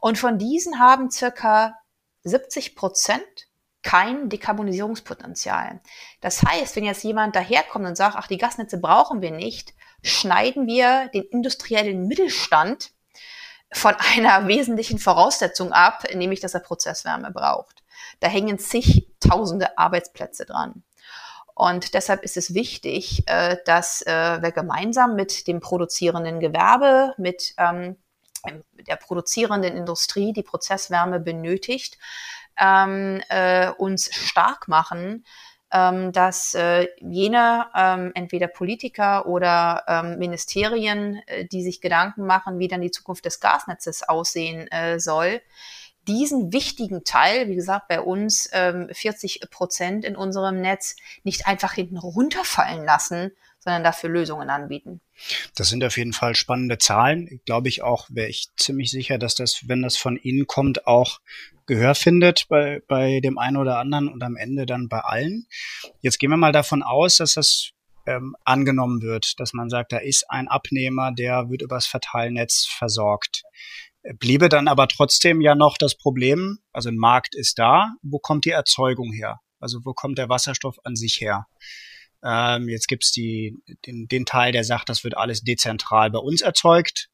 Und von diesen haben circa 70 Prozent kein Dekarbonisierungspotenzial. Das heißt, wenn jetzt jemand daherkommt und sagt, ach, die Gasnetze brauchen wir nicht, schneiden wir den industriellen Mittelstand von einer wesentlichen Voraussetzung ab, nämlich dass er Prozesswärme braucht. Da hängen zigtausende Arbeitsplätze dran. Und deshalb ist es wichtig, äh, dass äh, wir gemeinsam mit dem produzierenden Gewerbe, mit ähm, der produzierenden Industrie, die Prozesswärme benötigt, ähm, äh, uns stark machen, ähm, dass äh, jene ähm, entweder Politiker oder ähm, Ministerien, äh, die sich Gedanken machen, wie dann die Zukunft des Gasnetzes aussehen äh, soll, diesen wichtigen Teil, wie gesagt, bei uns ähm, 40 Prozent in unserem Netz, nicht einfach hinten runterfallen lassen, sondern dafür Lösungen anbieten. Das sind auf jeden Fall spannende Zahlen. Glaube ich auch, wäre ich ziemlich sicher, dass das, wenn das von Ihnen kommt, auch Gehör findet bei, bei dem einen oder anderen und am Ende dann bei allen. Jetzt gehen wir mal davon aus, dass das ähm, angenommen wird, dass man sagt, da ist ein Abnehmer, der wird übers Verteilnetz versorgt. Bliebe dann aber trotzdem ja noch das Problem, also ein Markt ist da, wo kommt die Erzeugung her? Also wo kommt der Wasserstoff an sich her? Ähm, jetzt gibt's die, den, den Teil, der sagt, das wird alles dezentral bei uns erzeugt.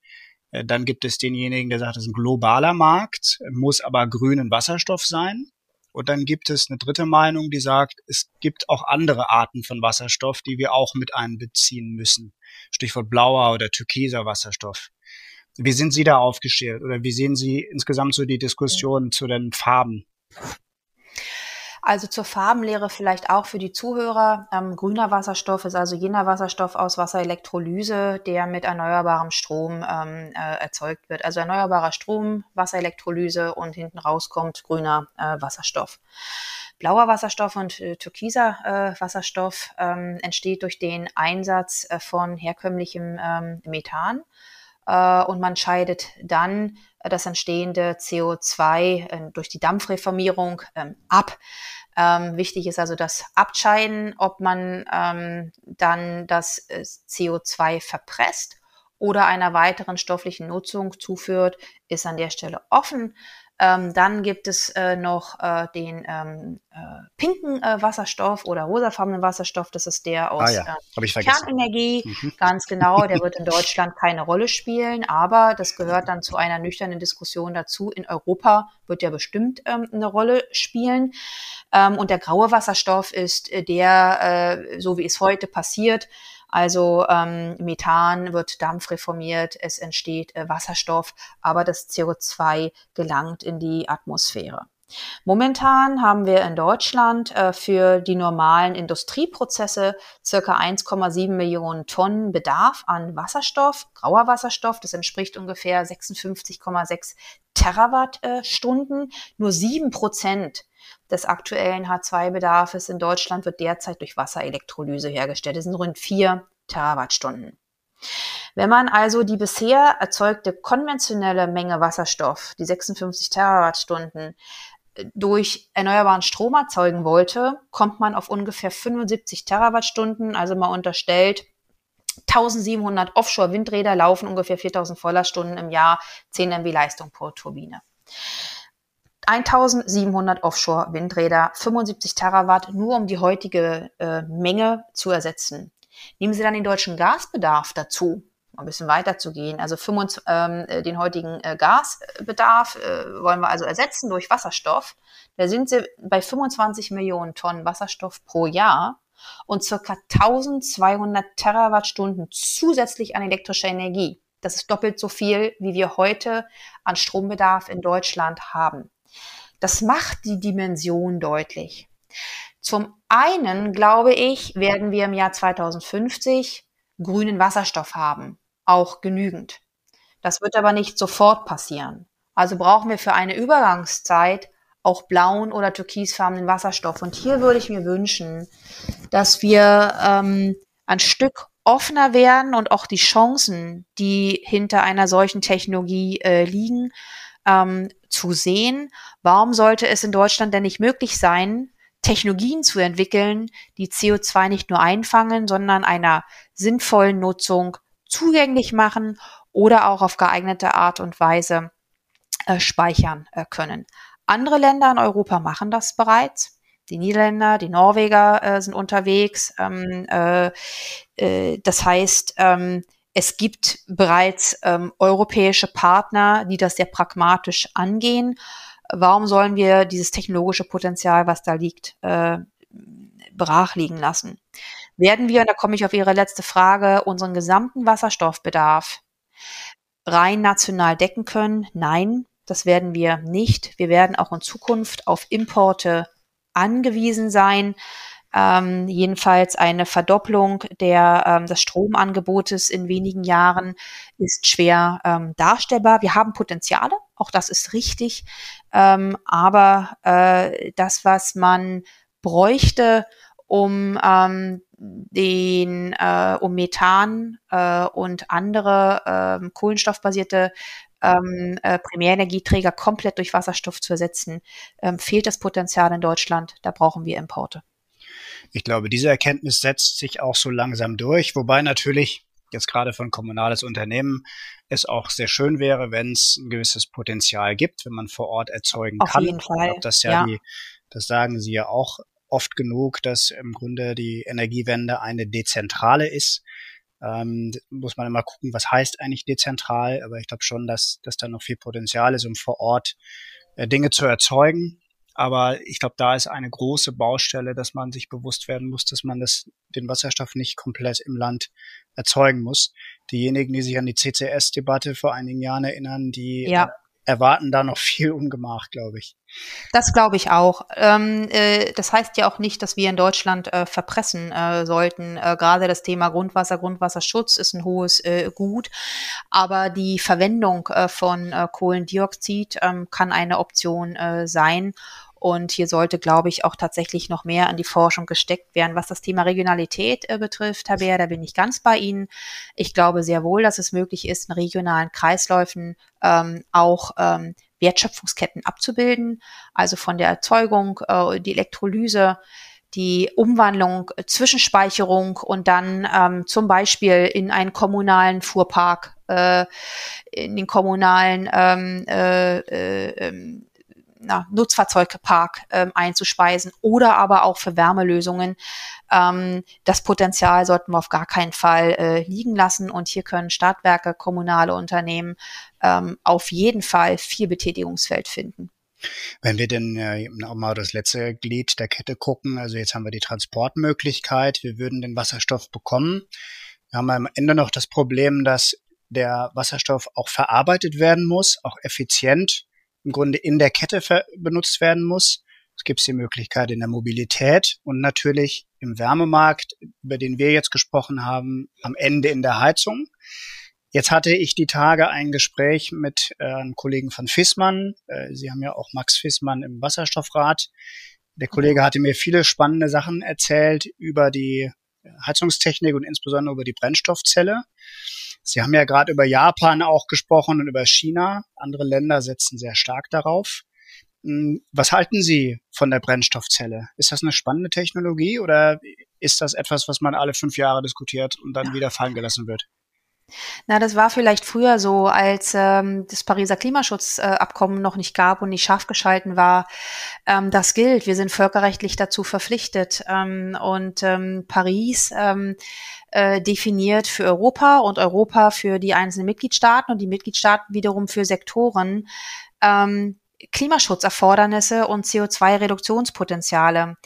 Äh, dann gibt es denjenigen, der sagt, das ist ein globaler Markt, muss aber grünen Wasserstoff sein. Und dann gibt es eine dritte Meinung, die sagt, es gibt auch andere Arten von Wasserstoff, die wir auch mit einbeziehen müssen. Stichwort blauer oder türkiser Wasserstoff. Wie sind Sie da aufgestellt oder wie sehen Sie insgesamt so die Diskussion zu den Farben? Also zur Farbenlehre vielleicht auch für die Zuhörer. Ähm, grüner Wasserstoff ist also jener Wasserstoff aus Wasserelektrolyse, der mit erneuerbarem Strom ähm, äh, erzeugt wird. Also erneuerbarer Strom, Wasserelektrolyse und hinten rauskommt grüner äh, Wasserstoff. Blauer Wasserstoff und äh, türkiser äh, Wasserstoff ähm, entsteht durch den Einsatz äh, von herkömmlichem ähm, Methan. Äh, und man scheidet dann das entstehende CO2 äh, durch die Dampfreformierung ähm, ab. Ähm, wichtig ist also das Abscheiden, ob man ähm, dann das äh, CO2 verpresst oder einer weiteren stofflichen Nutzung zuführt, ist an der Stelle offen. Ähm, dann gibt es äh, noch äh, den ähm, äh, pinken äh, Wasserstoff oder rosafarbenen Wasserstoff. Das ist der aus ah, ja. äh, Kernenergie. Mhm. Ganz genau. Der wird in Deutschland keine Rolle spielen, aber das gehört dann zu einer nüchternen Diskussion dazu. In Europa wird ja bestimmt ähm, eine Rolle spielen. Ähm, und der graue Wasserstoff ist äh, der, äh, so wie es heute passiert, also ähm, Methan wird dampfreformiert, es entsteht äh, Wasserstoff, aber das CO2 gelangt in die Atmosphäre. Momentan haben wir in Deutschland äh, für die normalen Industrieprozesse circa 1,7 Millionen Tonnen Bedarf an Wasserstoff, grauer Wasserstoff. Das entspricht ungefähr 56,6 Terawattstunden. Nur sieben Prozent des aktuellen H2-Bedarfs in Deutschland wird derzeit durch Wasserelektrolyse hergestellt. Das sind rund vier Terawattstunden. Wenn man also die bisher erzeugte konventionelle Menge Wasserstoff, die 56 Terawattstunden, durch erneuerbaren Strom erzeugen wollte, kommt man auf ungefähr 75 Terawattstunden, also mal unterstellt, 1700 Offshore-Windräder laufen ungefähr 4000 Vollerstunden im Jahr, 10 MW Leistung pro Turbine. 1700 Offshore-Windräder, 75 Terawatt, nur um die heutige äh, Menge zu ersetzen. Nehmen Sie dann den deutschen Gasbedarf dazu, ein bisschen weiter zu gehen. Also 25, ähm, äh, den heutigen äh, Gasbedarf äh, wollen wir also ersetzen durch Wasserstoff. Da sind Sie bei 25 Millionen Tonnen Wasserstoff pro Jahr und circa 1200 Terawattstunden zusätzlich an elektrischer Energie. Das ist doppelt so viel, wie wir heute an Strombedarf in Deutschland haben. Das macht die Dimension deutlich. Zum einen, glaube ich, werden wir im Jahr 2050 grünen Wasserstoff haben, auch genügend. Das wird aber nicht sofort passieren. Also brauchen wir für eine Übergangszeit auch blauen oder türkisfarbenen Wasserstoff. Und hier würde ich mir wünschen, dass wir ähm, ein Stück offener werden und auch die Chancen, die hinter einer solchen Technologie äh, liegen, ähm, zu sehen. Warum sollte es in Deutschland denn nicht möglich sein, Technologien zu entwickeln, die CO2 nicht nur einfangen, sondern einer sinnvollen Nutzung zugänglich machen oder auch auf geeignete Art und Weise äh, speichern äh, können. Andere Länder in Europa machen das bereits. Die Niederländer, die Norweger äh, sind unterwegs. Ähm, äh, äh, das heißt, ähm, es gibt bereits ähm, europäische Partner, die das sehr pragmatisch angehen. Warum sollen wir dieses technologische Potenzial, was da liegt, äh, brach liegen lassen? Werden wir, und da komme ich auf Ihre letzte Frage, unseren gesamten Wasserstoffbedarf rein national decken können? Nein, das werden wir nicht. Wir werden auch in Zukunft auf Importe angewiesen sein ähm, jedenfalls eine Verdopplung der, ähm, des Stromangebotes in wenigen Jahren ist schwer ähm, darstellbar. Wir haben Potenziale, auch das ist richtig, ähm, aber äh, das, was man bräuchte, um ähm, den äh, um Methan äh, und andere äh, kohlenstoffbasierte ähm, äh, Primärenergieträger komplett durch Wasserstoff zu ersetzen, ähm, fehlt das Potenzial in Deutschland. Da brauchen wir Importe. Ich glaube, diese Erkenntnis setzt sich auch so langsam durch, wobei natürlich jetzt gerade von kommunales Unternehmen es auch sehr schön wäre, wenn es ein gewisses Potenzial gibt, wenn man vor Ort erzeugen Auf kann. Auf jeden Fall. Glaub, das ja, ja. Die, das sagen Sie ja auch oft genug, dass im Grunde die Energiewende eine dezentrale ist. Ähm, muss man immer gucken, was heißt eigentlich dezentral, aber ich glaube schon, dass, dass da noch viel Potenzial ist, um vor Ort äh, Dinge zu erzeugen. Aber ich glaube, da ist eine große Baustelle, dass man sich bewusst werden muss, dass man das, den Wasserstoff nicht komplett im Land erzeugen muss. Diejenigen, die sich an die CCS-Debatte vor einigen Jahren erinnern, die ja. erwarten da noch viel Ungemach, glaube ich. Das glaube ich auch. Ähm, äh, das heißt ja auch nicht, dass wir in Deutschland äh, verpressen äh, sollten. Äh, gerade das Thema Grundwasser, Grundwasserschutz ist ein hohes äh, Gut. Aber die Verwendung äh, von Kohlendioxid ähm, kann eine Option sein. Und hier sollte, glaube ich, auch tatsächlich noch mehr an die Forschung gesteckt werden. Was das Thema Regionalität äh, betrifft, Herr Bär, da bin ich ganz bei Ihnen. Ich glaube sehr wohl, dass es möglich ist, in regionalen Kreisläufen ähm, auch ähm, Wertschöpfungsketten abzubilden, also von der Erzeugung, äh, die Elektrolyse, die Umwandlung, äh, Zwischenspeicherung und dann ähm, zum Beispiel in einen kommunalen Fuhrpark, äh, in den kommunalen ähm, äh, äh, ähm, na, Nutzfahrzeugpark ähm, einzuspeisen oder aber auch für Wärmelösungen. Ähm, das Potenzial sollten wir auf gar keinen Fall äh, liegen lassen und hier können Stadtwerke, kommunale Unternehmen ähm, auf jeden Fall viel Betätigungsfeld finden. Wenn wir denn äh, auch mal das letzte Glied der Kette gucken, also jetzt haben wir die Transportmöglichkeit, wir würden den Wasserstoff bekommen. Wir haben am Ende noch das Problem, dass der Wasserstoff auch verarbeitet werden muss, auch effizient im Grunde in der Kette benutzt werden muss. Es gibt die Möglichkeit in der Mobilität und natürlich im Wärmemarkt, über den wir jetzt gesprochen haben, am Ende in der Heizung. Jetzt hatte ich die Tage ein Gespräch mit äh, einem Kollegen von Fissmann. Äh, Sie haben ja auch Max Fissmann im Wasserstoffrat. Der Kollege hatte mir viele spannende Sachen erzählt über die Heizungstechnik und insbesondere über die Brennstoffzelle. Sie haben ja gerade über Japan auch gesprochen und über China. Andere Länder setzen sehr stark darauf. Hm, was halten Sie von der Brennstoffzelle? Ist das eine spannende Technologie oder ist das etwas, was man alle fünf Jahre diskutiert und dann ja. wieder fallen gelassen wird? Na, das war vielleicht früher so, als ähm, das Pariser Klimaschutzabkommen äh, noch nicht gab und nicht scharf geschalten war. Ähm, das gilt. Wir sind völkerrechtlich dazu verpflichtet. Ähm, und ähm, Paris ähm, äh, definiert für Europa und Europa für die einzelnen Mitgliedstaaten und die Mitgliedstaaten wiederum für Sektoren. Ähm, Klimaschutzerfordernisse und CO2-Reduktionspotenziale.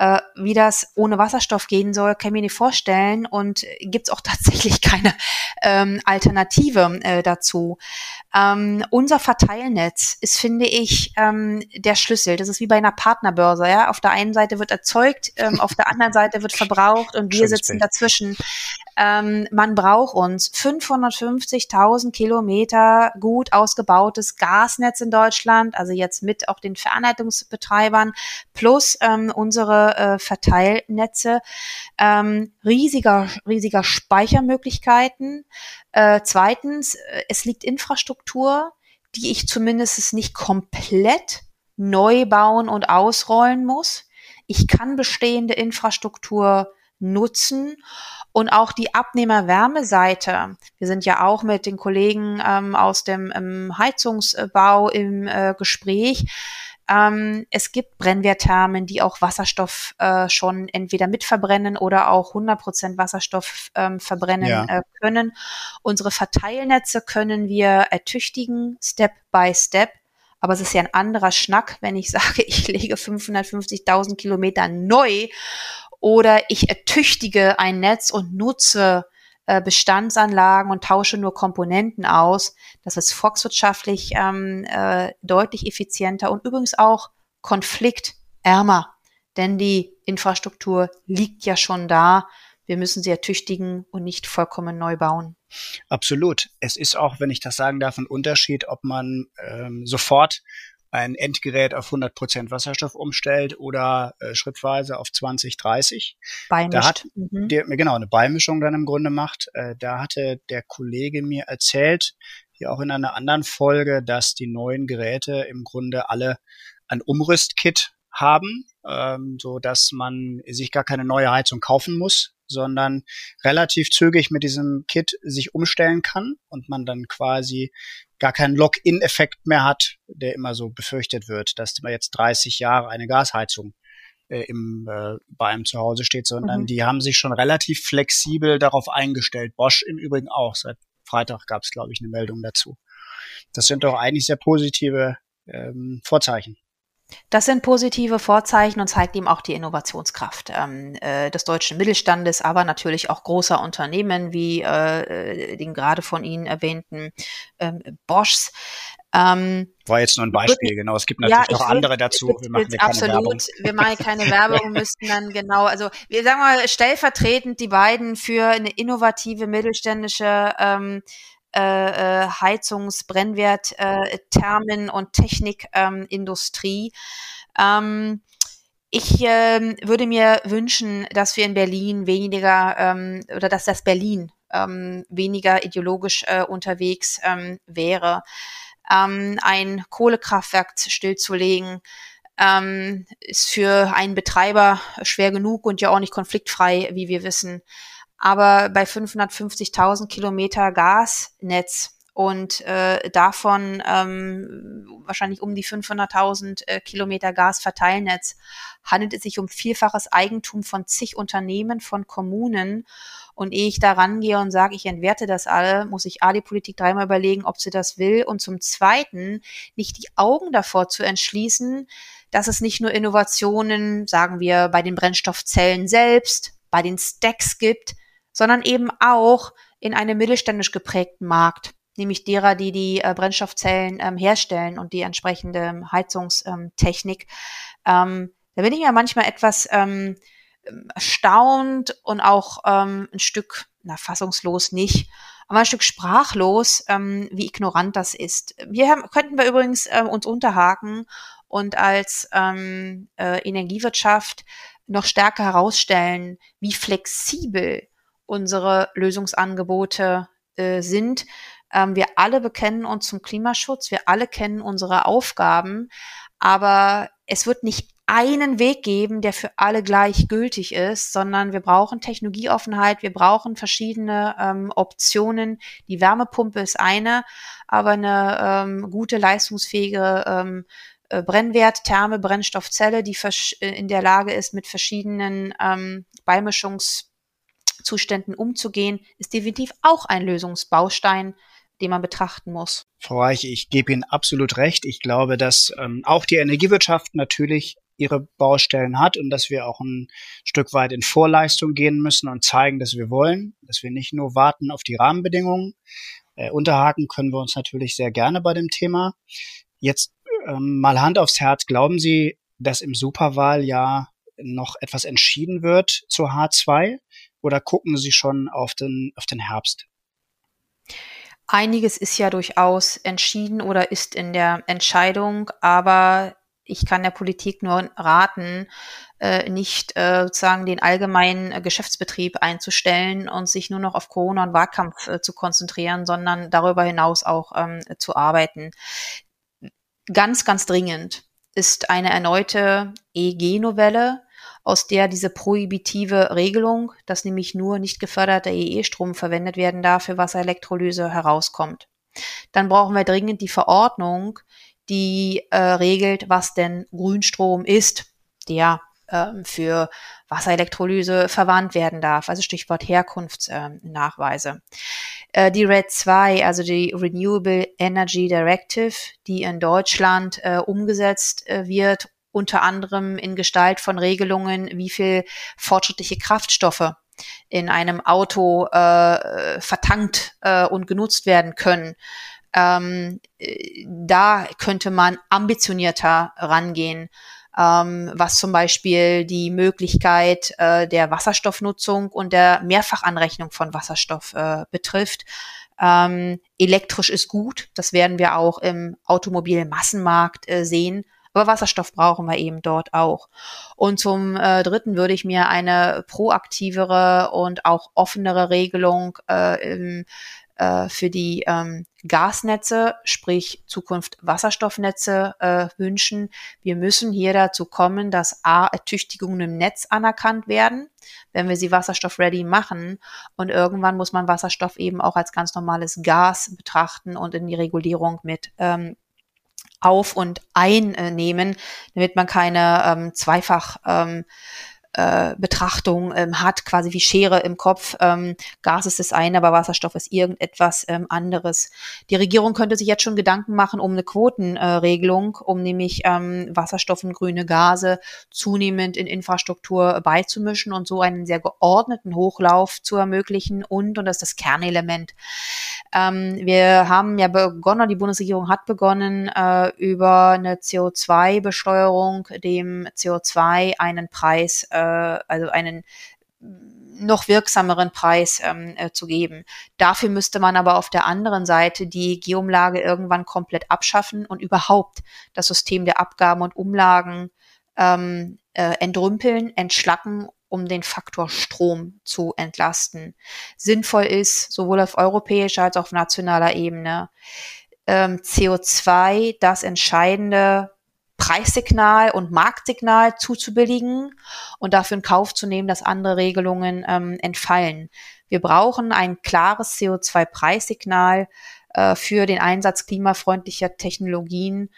Äh, wie das ohne Wasserstoff gehen soll, kann ich mir nicht vorstellen und gibt es auch tatsächlich keine ähm, Alternative äh, dazu. Ähm, unser Verteilnetz ist, finde ich, ähm, der Schlüssel. Das ist wie bei einer Partnerbörse. Ja? Auf der einen Seite wird erzeugt, ähm, auf der anderen Seite wird verbraucht und wir sitzen dazwischen. Ähm, man braucht uns 550.000 Kilometer gut ausgebautes Gasnetz in Deutschland, also jetzt mit auch den Fernleitungsbetreibern, plus ähm, unsere äh, Verteilnetze, ähm, riesiger, riesiger Speichermöglichkeiten. Äh, zweitens, äh, es liegt Infrastruktur, die ich zumindest nicht komplett neu bauen und ausrollen muss. Ich kann bestehende Infrastruktur nutzen und auch die Abnehmerwärmeseite. Wir sind ja auch mit den Kollegen ähm, aus dem ähm, Heizungsbau im äh, Gespräch. Ähm, es gibt Brennwertthermen, die auch Wasserstoff äh, schon entweder mitverbrennen oder auch 100% Wasserstoff ähm, verbrennen ja. äh, können. Unsere Verteilnetze können wir ertüchtigen, Step by Step. Aber es ist ja ein anderer Schnack, wenn ich sage, ich lege 550.000 Kilometer neu oder ich ertüchtige ein Netz und nutze äh, Bestandsanlagen und tausche nur Komponenten aus. Das ist volkswirtschaftlich ähm, äh, deutlich effizienter und übrigens auch konfliktärmer, denn die Infrastruktur liegt ja schon da. Wir müssen sie ertüchtigen und nicht vollkommen neu bauen. Absolut. Es ist auch, wenn ich das sagen darf, ein Unterschied, ob man ähm, sofort ein Endgerät auf 100% Wasserstoff umstellt oder äh, schrittweise auf 20, 30. Beimischt. Da hat mhm. der, genau, eine Beimischung dann im Grunde macht. Äh, da hatte der Kollege mir erzählt, hier auch in einer anderen Folge, dass die neuen Geräte im Grunde alle ein Umrüstkit haben, ähm, so dass man sich gar keine neue Heizung kaufen muss, sondern relativ zügig mit diesem Kit sich umstellen kann und man dann quasi gar keinen Lock-in-Effekt mehr hat, der immer so befürchtet wird, dass man jetzt 30 Jahre eine Gasheizung äh, im, äh, bei einem zu Hause steht, sondern mhm. die haben sich schon relativ flexibel darauf eingestellt. Bosch im Übrigen auch. Seit Freitag gab es, glaube ich, eine Meldung dazu. Das sind doch eigentlich sehr positive ähm, Vorzeichen. Das sind positive Vorzeichen und zeigt ihm auch die Innovationskraft ähm, äh, des deutschen Mittelstandes, aber natürlich auch großer Unternehmen wie äh, den gerade von Ihnen erwähnten ähm, Boschs. Ähm, War jetzt nur ein Beispiel, genau. Es gibt natürlich ja, noch andere dazu. Wir machen keine absolut, Werbung. Wir machen keine Werbung, müssten dann genau, also wir sagen mal stellvertretend die beiden für eine innovative mittelständische ähm, äh, äh, Heizungs-, Brennwert, äh, Thermen- und Technikindustrie. Ähm, ich ähm, würde mir wünschen, dass wir in Berlin weniger ähm, oder dass das Berlin ähm, weniger ideologisch äh, unterwegs ähm, wäre. Ähm, ein Kohlekraftwerk stillzulegen, ähm, ist für einen Betreiber schwer genug und ja auch nicht konfliktfrei, wie wir wissen aber bei 550.000 Kilometer Gasnetz und äh, davon ähm, wahrscheinlich um die 500.000 äh, Kilometer Gasverteilnetz handelt es sich um vielfaches Eigentum von zig Unternehmen, von Kommunen. Und ehe ich da rangehe und sage, ich entwerte das alle, muss ich A, die Politik dreimal überlegen, ob sie das will. Und zum Zweiten nicht die Augen davor zu entschließen, dass es nicht nur Innovationen, sagen wir, bei den Brennstoffzellen selbst, bei den Stacks gibt, sondern eben auch in einem mittelständisch geprägten Markt, nämlich derer, die die äh, Brennstoffzellen ähm, herstellen und die entsprechende Heizungstechnik. Ähm, da bin ich ja manchmal etwas ähm, erstaunt und auch ähm, ein Stück, na, fassungslos nicht, aber ein Stück sprachlos, ähm, wie ignorant das ist. Wir haben, könnten wir übrigens äh, uns unterhaken und als ähm, äh, Energiewirtschaft noch stärker herausstellen, wie flexibel unsere Lösungsangebote äh, sind. Ähm, wir alle bekennen uns zum Klimaschutz, wir alle kennen unsere Aufgaben, aber es wird nicht einen Weg geben, der für alle gleich gültig ist, sondern wir brauchen Technologieoffenheit, wir brauchen verschiedene ähm, Optionen. Die Wärmepumpe ist eine, aber eine ähm, gute, leistungsfähige ähm, äh, Brennwert, Therme, Brennstoffzelle, die äh, in der Lage ist, mit verschiedenen ähm, Beimischungs Zuständen umzugehen, ist definitiv auch ein Lösungsbaustein, den man betrachten muss. Frau Reich, ich gebe Ihnen absolut recht. Ich glaube, dass ähm, auch die Energiewirtschaft natürlich ihre Baustellen hat und dass wir auch ein Stück weit in Vorleistung gehen müssen und zeigen, dass wir wollen, dass wir nicht nur warten auf die Rahmenbedingungen. Äh, unterhaken können wir uns natürlich sehr gerne bei dem Thema. Jetzt ähm, mal Hand aufs Herz. Glauben Sie, dass im Superwahljahr noch etwas entschieden wird zur H2? Oder gucken Sie schon auf den, auf den Herbst? Einiges ist ja durchaus entschieden oder ist in der Entscheidung, aber ich kann der Politik nur raten, äh, nicht äh, sozusagen den allgemeinen äh, Geschäftsbetrieb einzustellen und sich nur noch auf Corona und Wahlkampf äh, zu konzentrieren, sondern darüber hinaus auch ähm, zu arbeiten. Ganz, ganz dringend ist eine erneute EG-Novelle aus der diese prohibitive Regelung, dass nämlich nur nicht geförderter EE-Strom verwendet werden darf für Wasserelektrolyse, herauskommt. Dann brauchen wir dringend die Verordnung, die äh, regelt, was denn Grünstrom ist, der ähm, für Wasserelektrolyse verwandt werden darf, also Stichwort Herkunftsnachweise. Äh, die RED 2, also die Renewable Energy Directive, die in Deutschland äh, umgesetzt äh, wird unter anderem in Gestalt von Regelungen, wie viel fortschrittliche Kraftstoffe in einem Auto äh, vertankt äh, und genutzt werden können. Ähm, äh, da könnte man ambitionierter rangehen, ähm, was zum Beispiel die Möglichkeit äh, der Wasserstoffnutzung und der Mehrfachanrechnung von Wasserstoff äh, betrifft. Ähm, elektrisch ist gut, das werden wir auch im Automobilmassenmarkt äh, sehen. Aber Wasserstoff brauchen wir eben dort auch. Und zum äh, Dritten würde ich mir eine proaktivere und auch offenere Regelung äh, im, äh, für die ähm, Gasnetze, sprich Zukunft Wasserstoffnetze äh, wünschen. Wir müssen hier dazu kommen, dass A, Ertüchtigungen im Netz anerkannt werden, wenn wir sie wasserstoff-ready machen. Und irgendwann muss man Wasserstoff eben auch als ganz normales Gas betrachten und in die Regulierung mit ähm, auf und einnehmen, damit man keine ähm, zweifach ähm, äh, Betrachtung ähm, hat, quasi wie Schere im Kopf. Ähm, Gas ist das eine, aber Wasserstoff ist irgendetwas ähm, anderes. Die Regierung könnte sich jetzt schon Gedanken machen um eine Quotenregelung, äh, um nämlich ähm, Wasserstoff und grüne Gase zunehmend in Infrastruktur beizumischen und so einen sehr geordneten Hochlauf zu ermöglichen. Und, und das ist das Kernelement, ähm, wir haben ja begonnen, die Bundesregierung hat begonnen, äh, über eine CO2-Besteuerung dem CO2 einen Preis, äh, also einen noch wirksameren Preis ähm, äh, zu geben. Dafür müsste man aber auf der anderen Seite die Geumlage irgendwann komplett abschaffen und überhaupt das System der Abgaben und Umlagen ähm, äh, entrümpeln, entschlacken um den Faktor Strom zu entlasten. Sinnvoll ist, sowohl auf europäischer als auch auf nationaler Ebene, ähm, CO2 das entscheidende Preissignal und Marktsignal zuzubilligen und dafür in Kauf zu nehmen, dass andere Regelungen ähm, entfallen. Wir brauchen ein klares CO2-Preissignal äh, für den Einsatz klimafreundlicher Technologien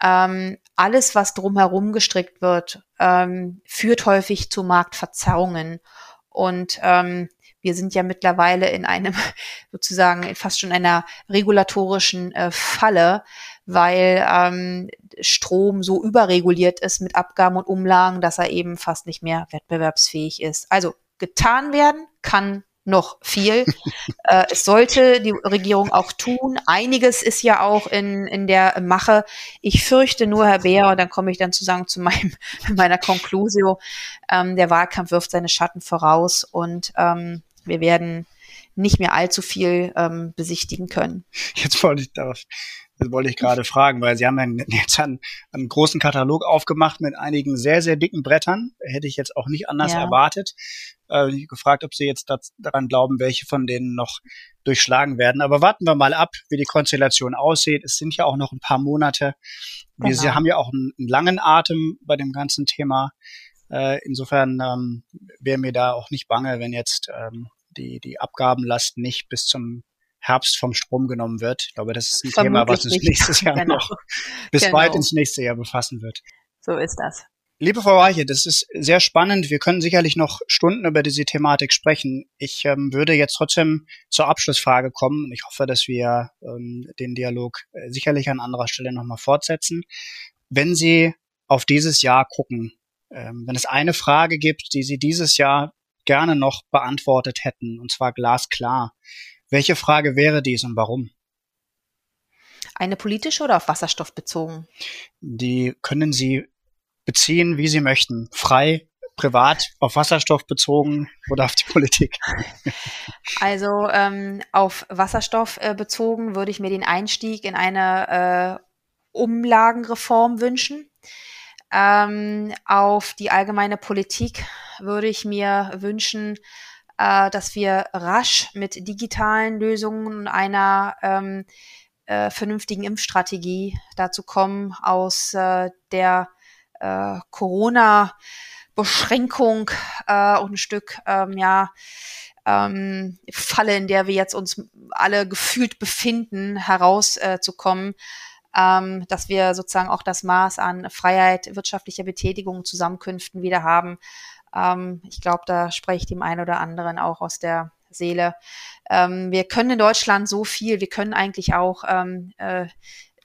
ähm, alles, was drumherum gestrickt wird, ähm, führt häufig zu Marktverzerrungen. Und ähm, wir sind ja mittlerweile in einem sozusagen fast schon einer regulatorischen äh, Falle, weil ähm, Strom so überreguliert ist mit Abgaben und Umlagen, dass er eben fast nicht mehr wettbewerbsfähig ist. Also getan werden kann noch viel. äh, es sollte die Regierung auch tun. Einiges ist ja auch in, in der Mache. Ich fürchte nur, Herr Beer, und dann komme ich dann zusammen zu meinem, meiner Conclusio, ähm, der Wahlkampf wirft seine Schatten voraus und ähm, wir werden nicht mehr allzu viel ähm, besichtigen können. Jetzt wollte ich darauf das wollte ich gerade fragen, weil Sie haben ja jetzt einen, einen, großen Katalog aufgemacht mit einigen sehr, sehr dicken Brettern. Hätte ich jetzt auch nicht anders ja. erwartet. Äh, ich gefragt, ob Sie jetzt daran glauben, welche von denen noch durchschlagen werden. Aber warten wir mal ab, wie die Konstellation aussieht. Es sind ja auch noch ein paar Monate. Wir genau. haben ja auch einen, einen, langen Atem bei dem ganzen Thema. Äh, insofern ähm, wäre mir da auch nicht bange, wenn jetzt ähm, die, die Abgabenlast nicht bis zum Herbst vom Strom genommen wird. Ich glaube, das ist ein Vermutlich Thema, was uns nächstes Jahr genau. noch bis genau. weit ins nächste Jahr befassen wird. So ist das. Liebe Frau Reiche, das ist sehr spannend. Wir können sicherlich noch Stunden über diese Thematik sprechen. Ich ähm, würde jetzt trotzdem zur Abschlussfrage kommen. Ich hoffe, dass wir ähm, den Dialog äh, sicherlich an anderer Stelle nochmal fortsetzen. Wenn Sie auf dieses Jahr gucken, ähm, wenn es eine Frage gibt, die Sie dieses Jahr gerne noch beantwortet hätten, und zwar glasklar, welche Frage wäre dies und warum? Eine politische oder auf Wasserstoff bezogen? Die können Sie beziehen, wie Sie möchten. Frei, privat, auf Wasserstoff bezogen oder auf die Politik? Also ähm, auf Wasserstoff äh, bezogen würde ich mir den Einstieg in eine äh, Umlagenreform wünschen. Ähm, auf die allgemeine Politik würde ich mir wünschen, äh, dass wir rasch mit digitalen Lösungen und einer ähm, äh, vernünftigen Impfstrategie dazu kommen, aus äh, der äh, Corona-Beschränkung äh, und ein Stück, ähm, ja, ähm, Falle, in der wir jetzt uns alle gefühlt befinden, herauszukommen. Äh, ähm, dass wir sozusagen auch das Maß an Freiheit wirtschaftlicher Betätigung, Zusammenkünften wieder haben, ähm, ich glaube, da spreche ich dem einen oder anderen auch aus der Seele. Ähm, wir können in Deutschland so viel, wir können eigentlich auch ähm, äh,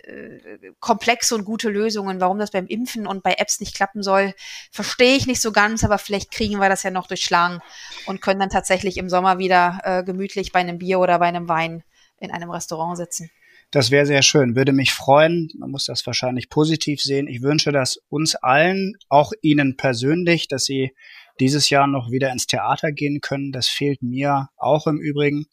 äh, komplexe und gute Lösungen. Warum das beim Impfen und bei Apps nicht klappen soll, verstehe ich nicht so ganz, aber vielleicht kriegen wir das ja noch durchschlagen und können dann tatsächlich im Sommer wieder äh, gemütlich bei einem Bier oder bei einem Wein in einem Restaurant sitzen. Das wäre sehr schön, würde mich freuen. Man muss das wahrscheinlich positiv sehen. Ich wünsche das uns allen, auch Ihnen persönlich, dass Sie dieses Jahr noch wieder ins Theater gehen können. Das fehlt mir auch im Übrigen.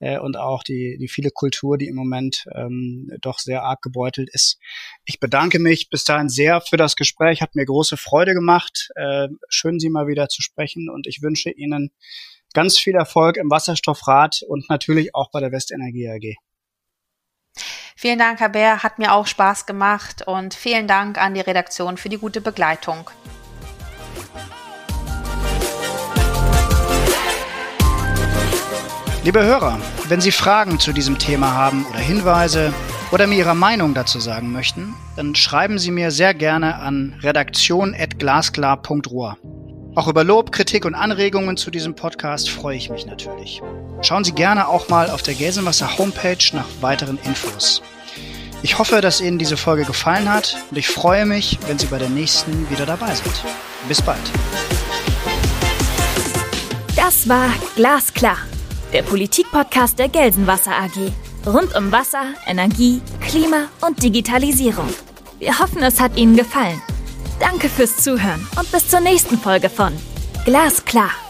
Äh, und auch die, die viele Kultur, die im Moment ähm, doch sehr arg gebeutelt ist. Ich bedanke mich bis dahin sehr für das Gespräch. Hat mir große Freude gemacht. Äh, schön, Sie mal wieder zu sprechen. Und ich wünsche Ihnen ganz viel Erfolg im Wasserstoffrat und natürlich auch bei der Westenergie AG. Vielen Dank, Herr Bär, hat mir auch Spaß gemacht und vielen Dank an die Redaktion für die gute Begleitung. Liebe Hörer, wenn Sie Fragen zu diesem Thema haben oder Hinweise oder mir Ihre Meinung dazu sagen möchten, dann schreiben Sie mir sehr gerne an redaktion.glasklar.ruhr. Auch über Lob, Kritik und Anregungen zu diesem Podcast freue ich mich natürlich. Schauen Sie gerne auch mal auf der Gelsenwasser Homepage nach weiteren Infos. Ich hoffe, dass Ihnen diese Folge gefallen hat und ich freue mich, wenn Sie bei der nächsten wieder dabei sind. Bis bald. Das war Glasklar, der Politikpodcast der Gelsenwasser AG. Rund um Wasser, Energie, Klima und Digitalisierung. Wir hoffen, es hat Ihnen gefallen. Danke fürs Zuhören und bis zur nächsten Folge von Glasklar.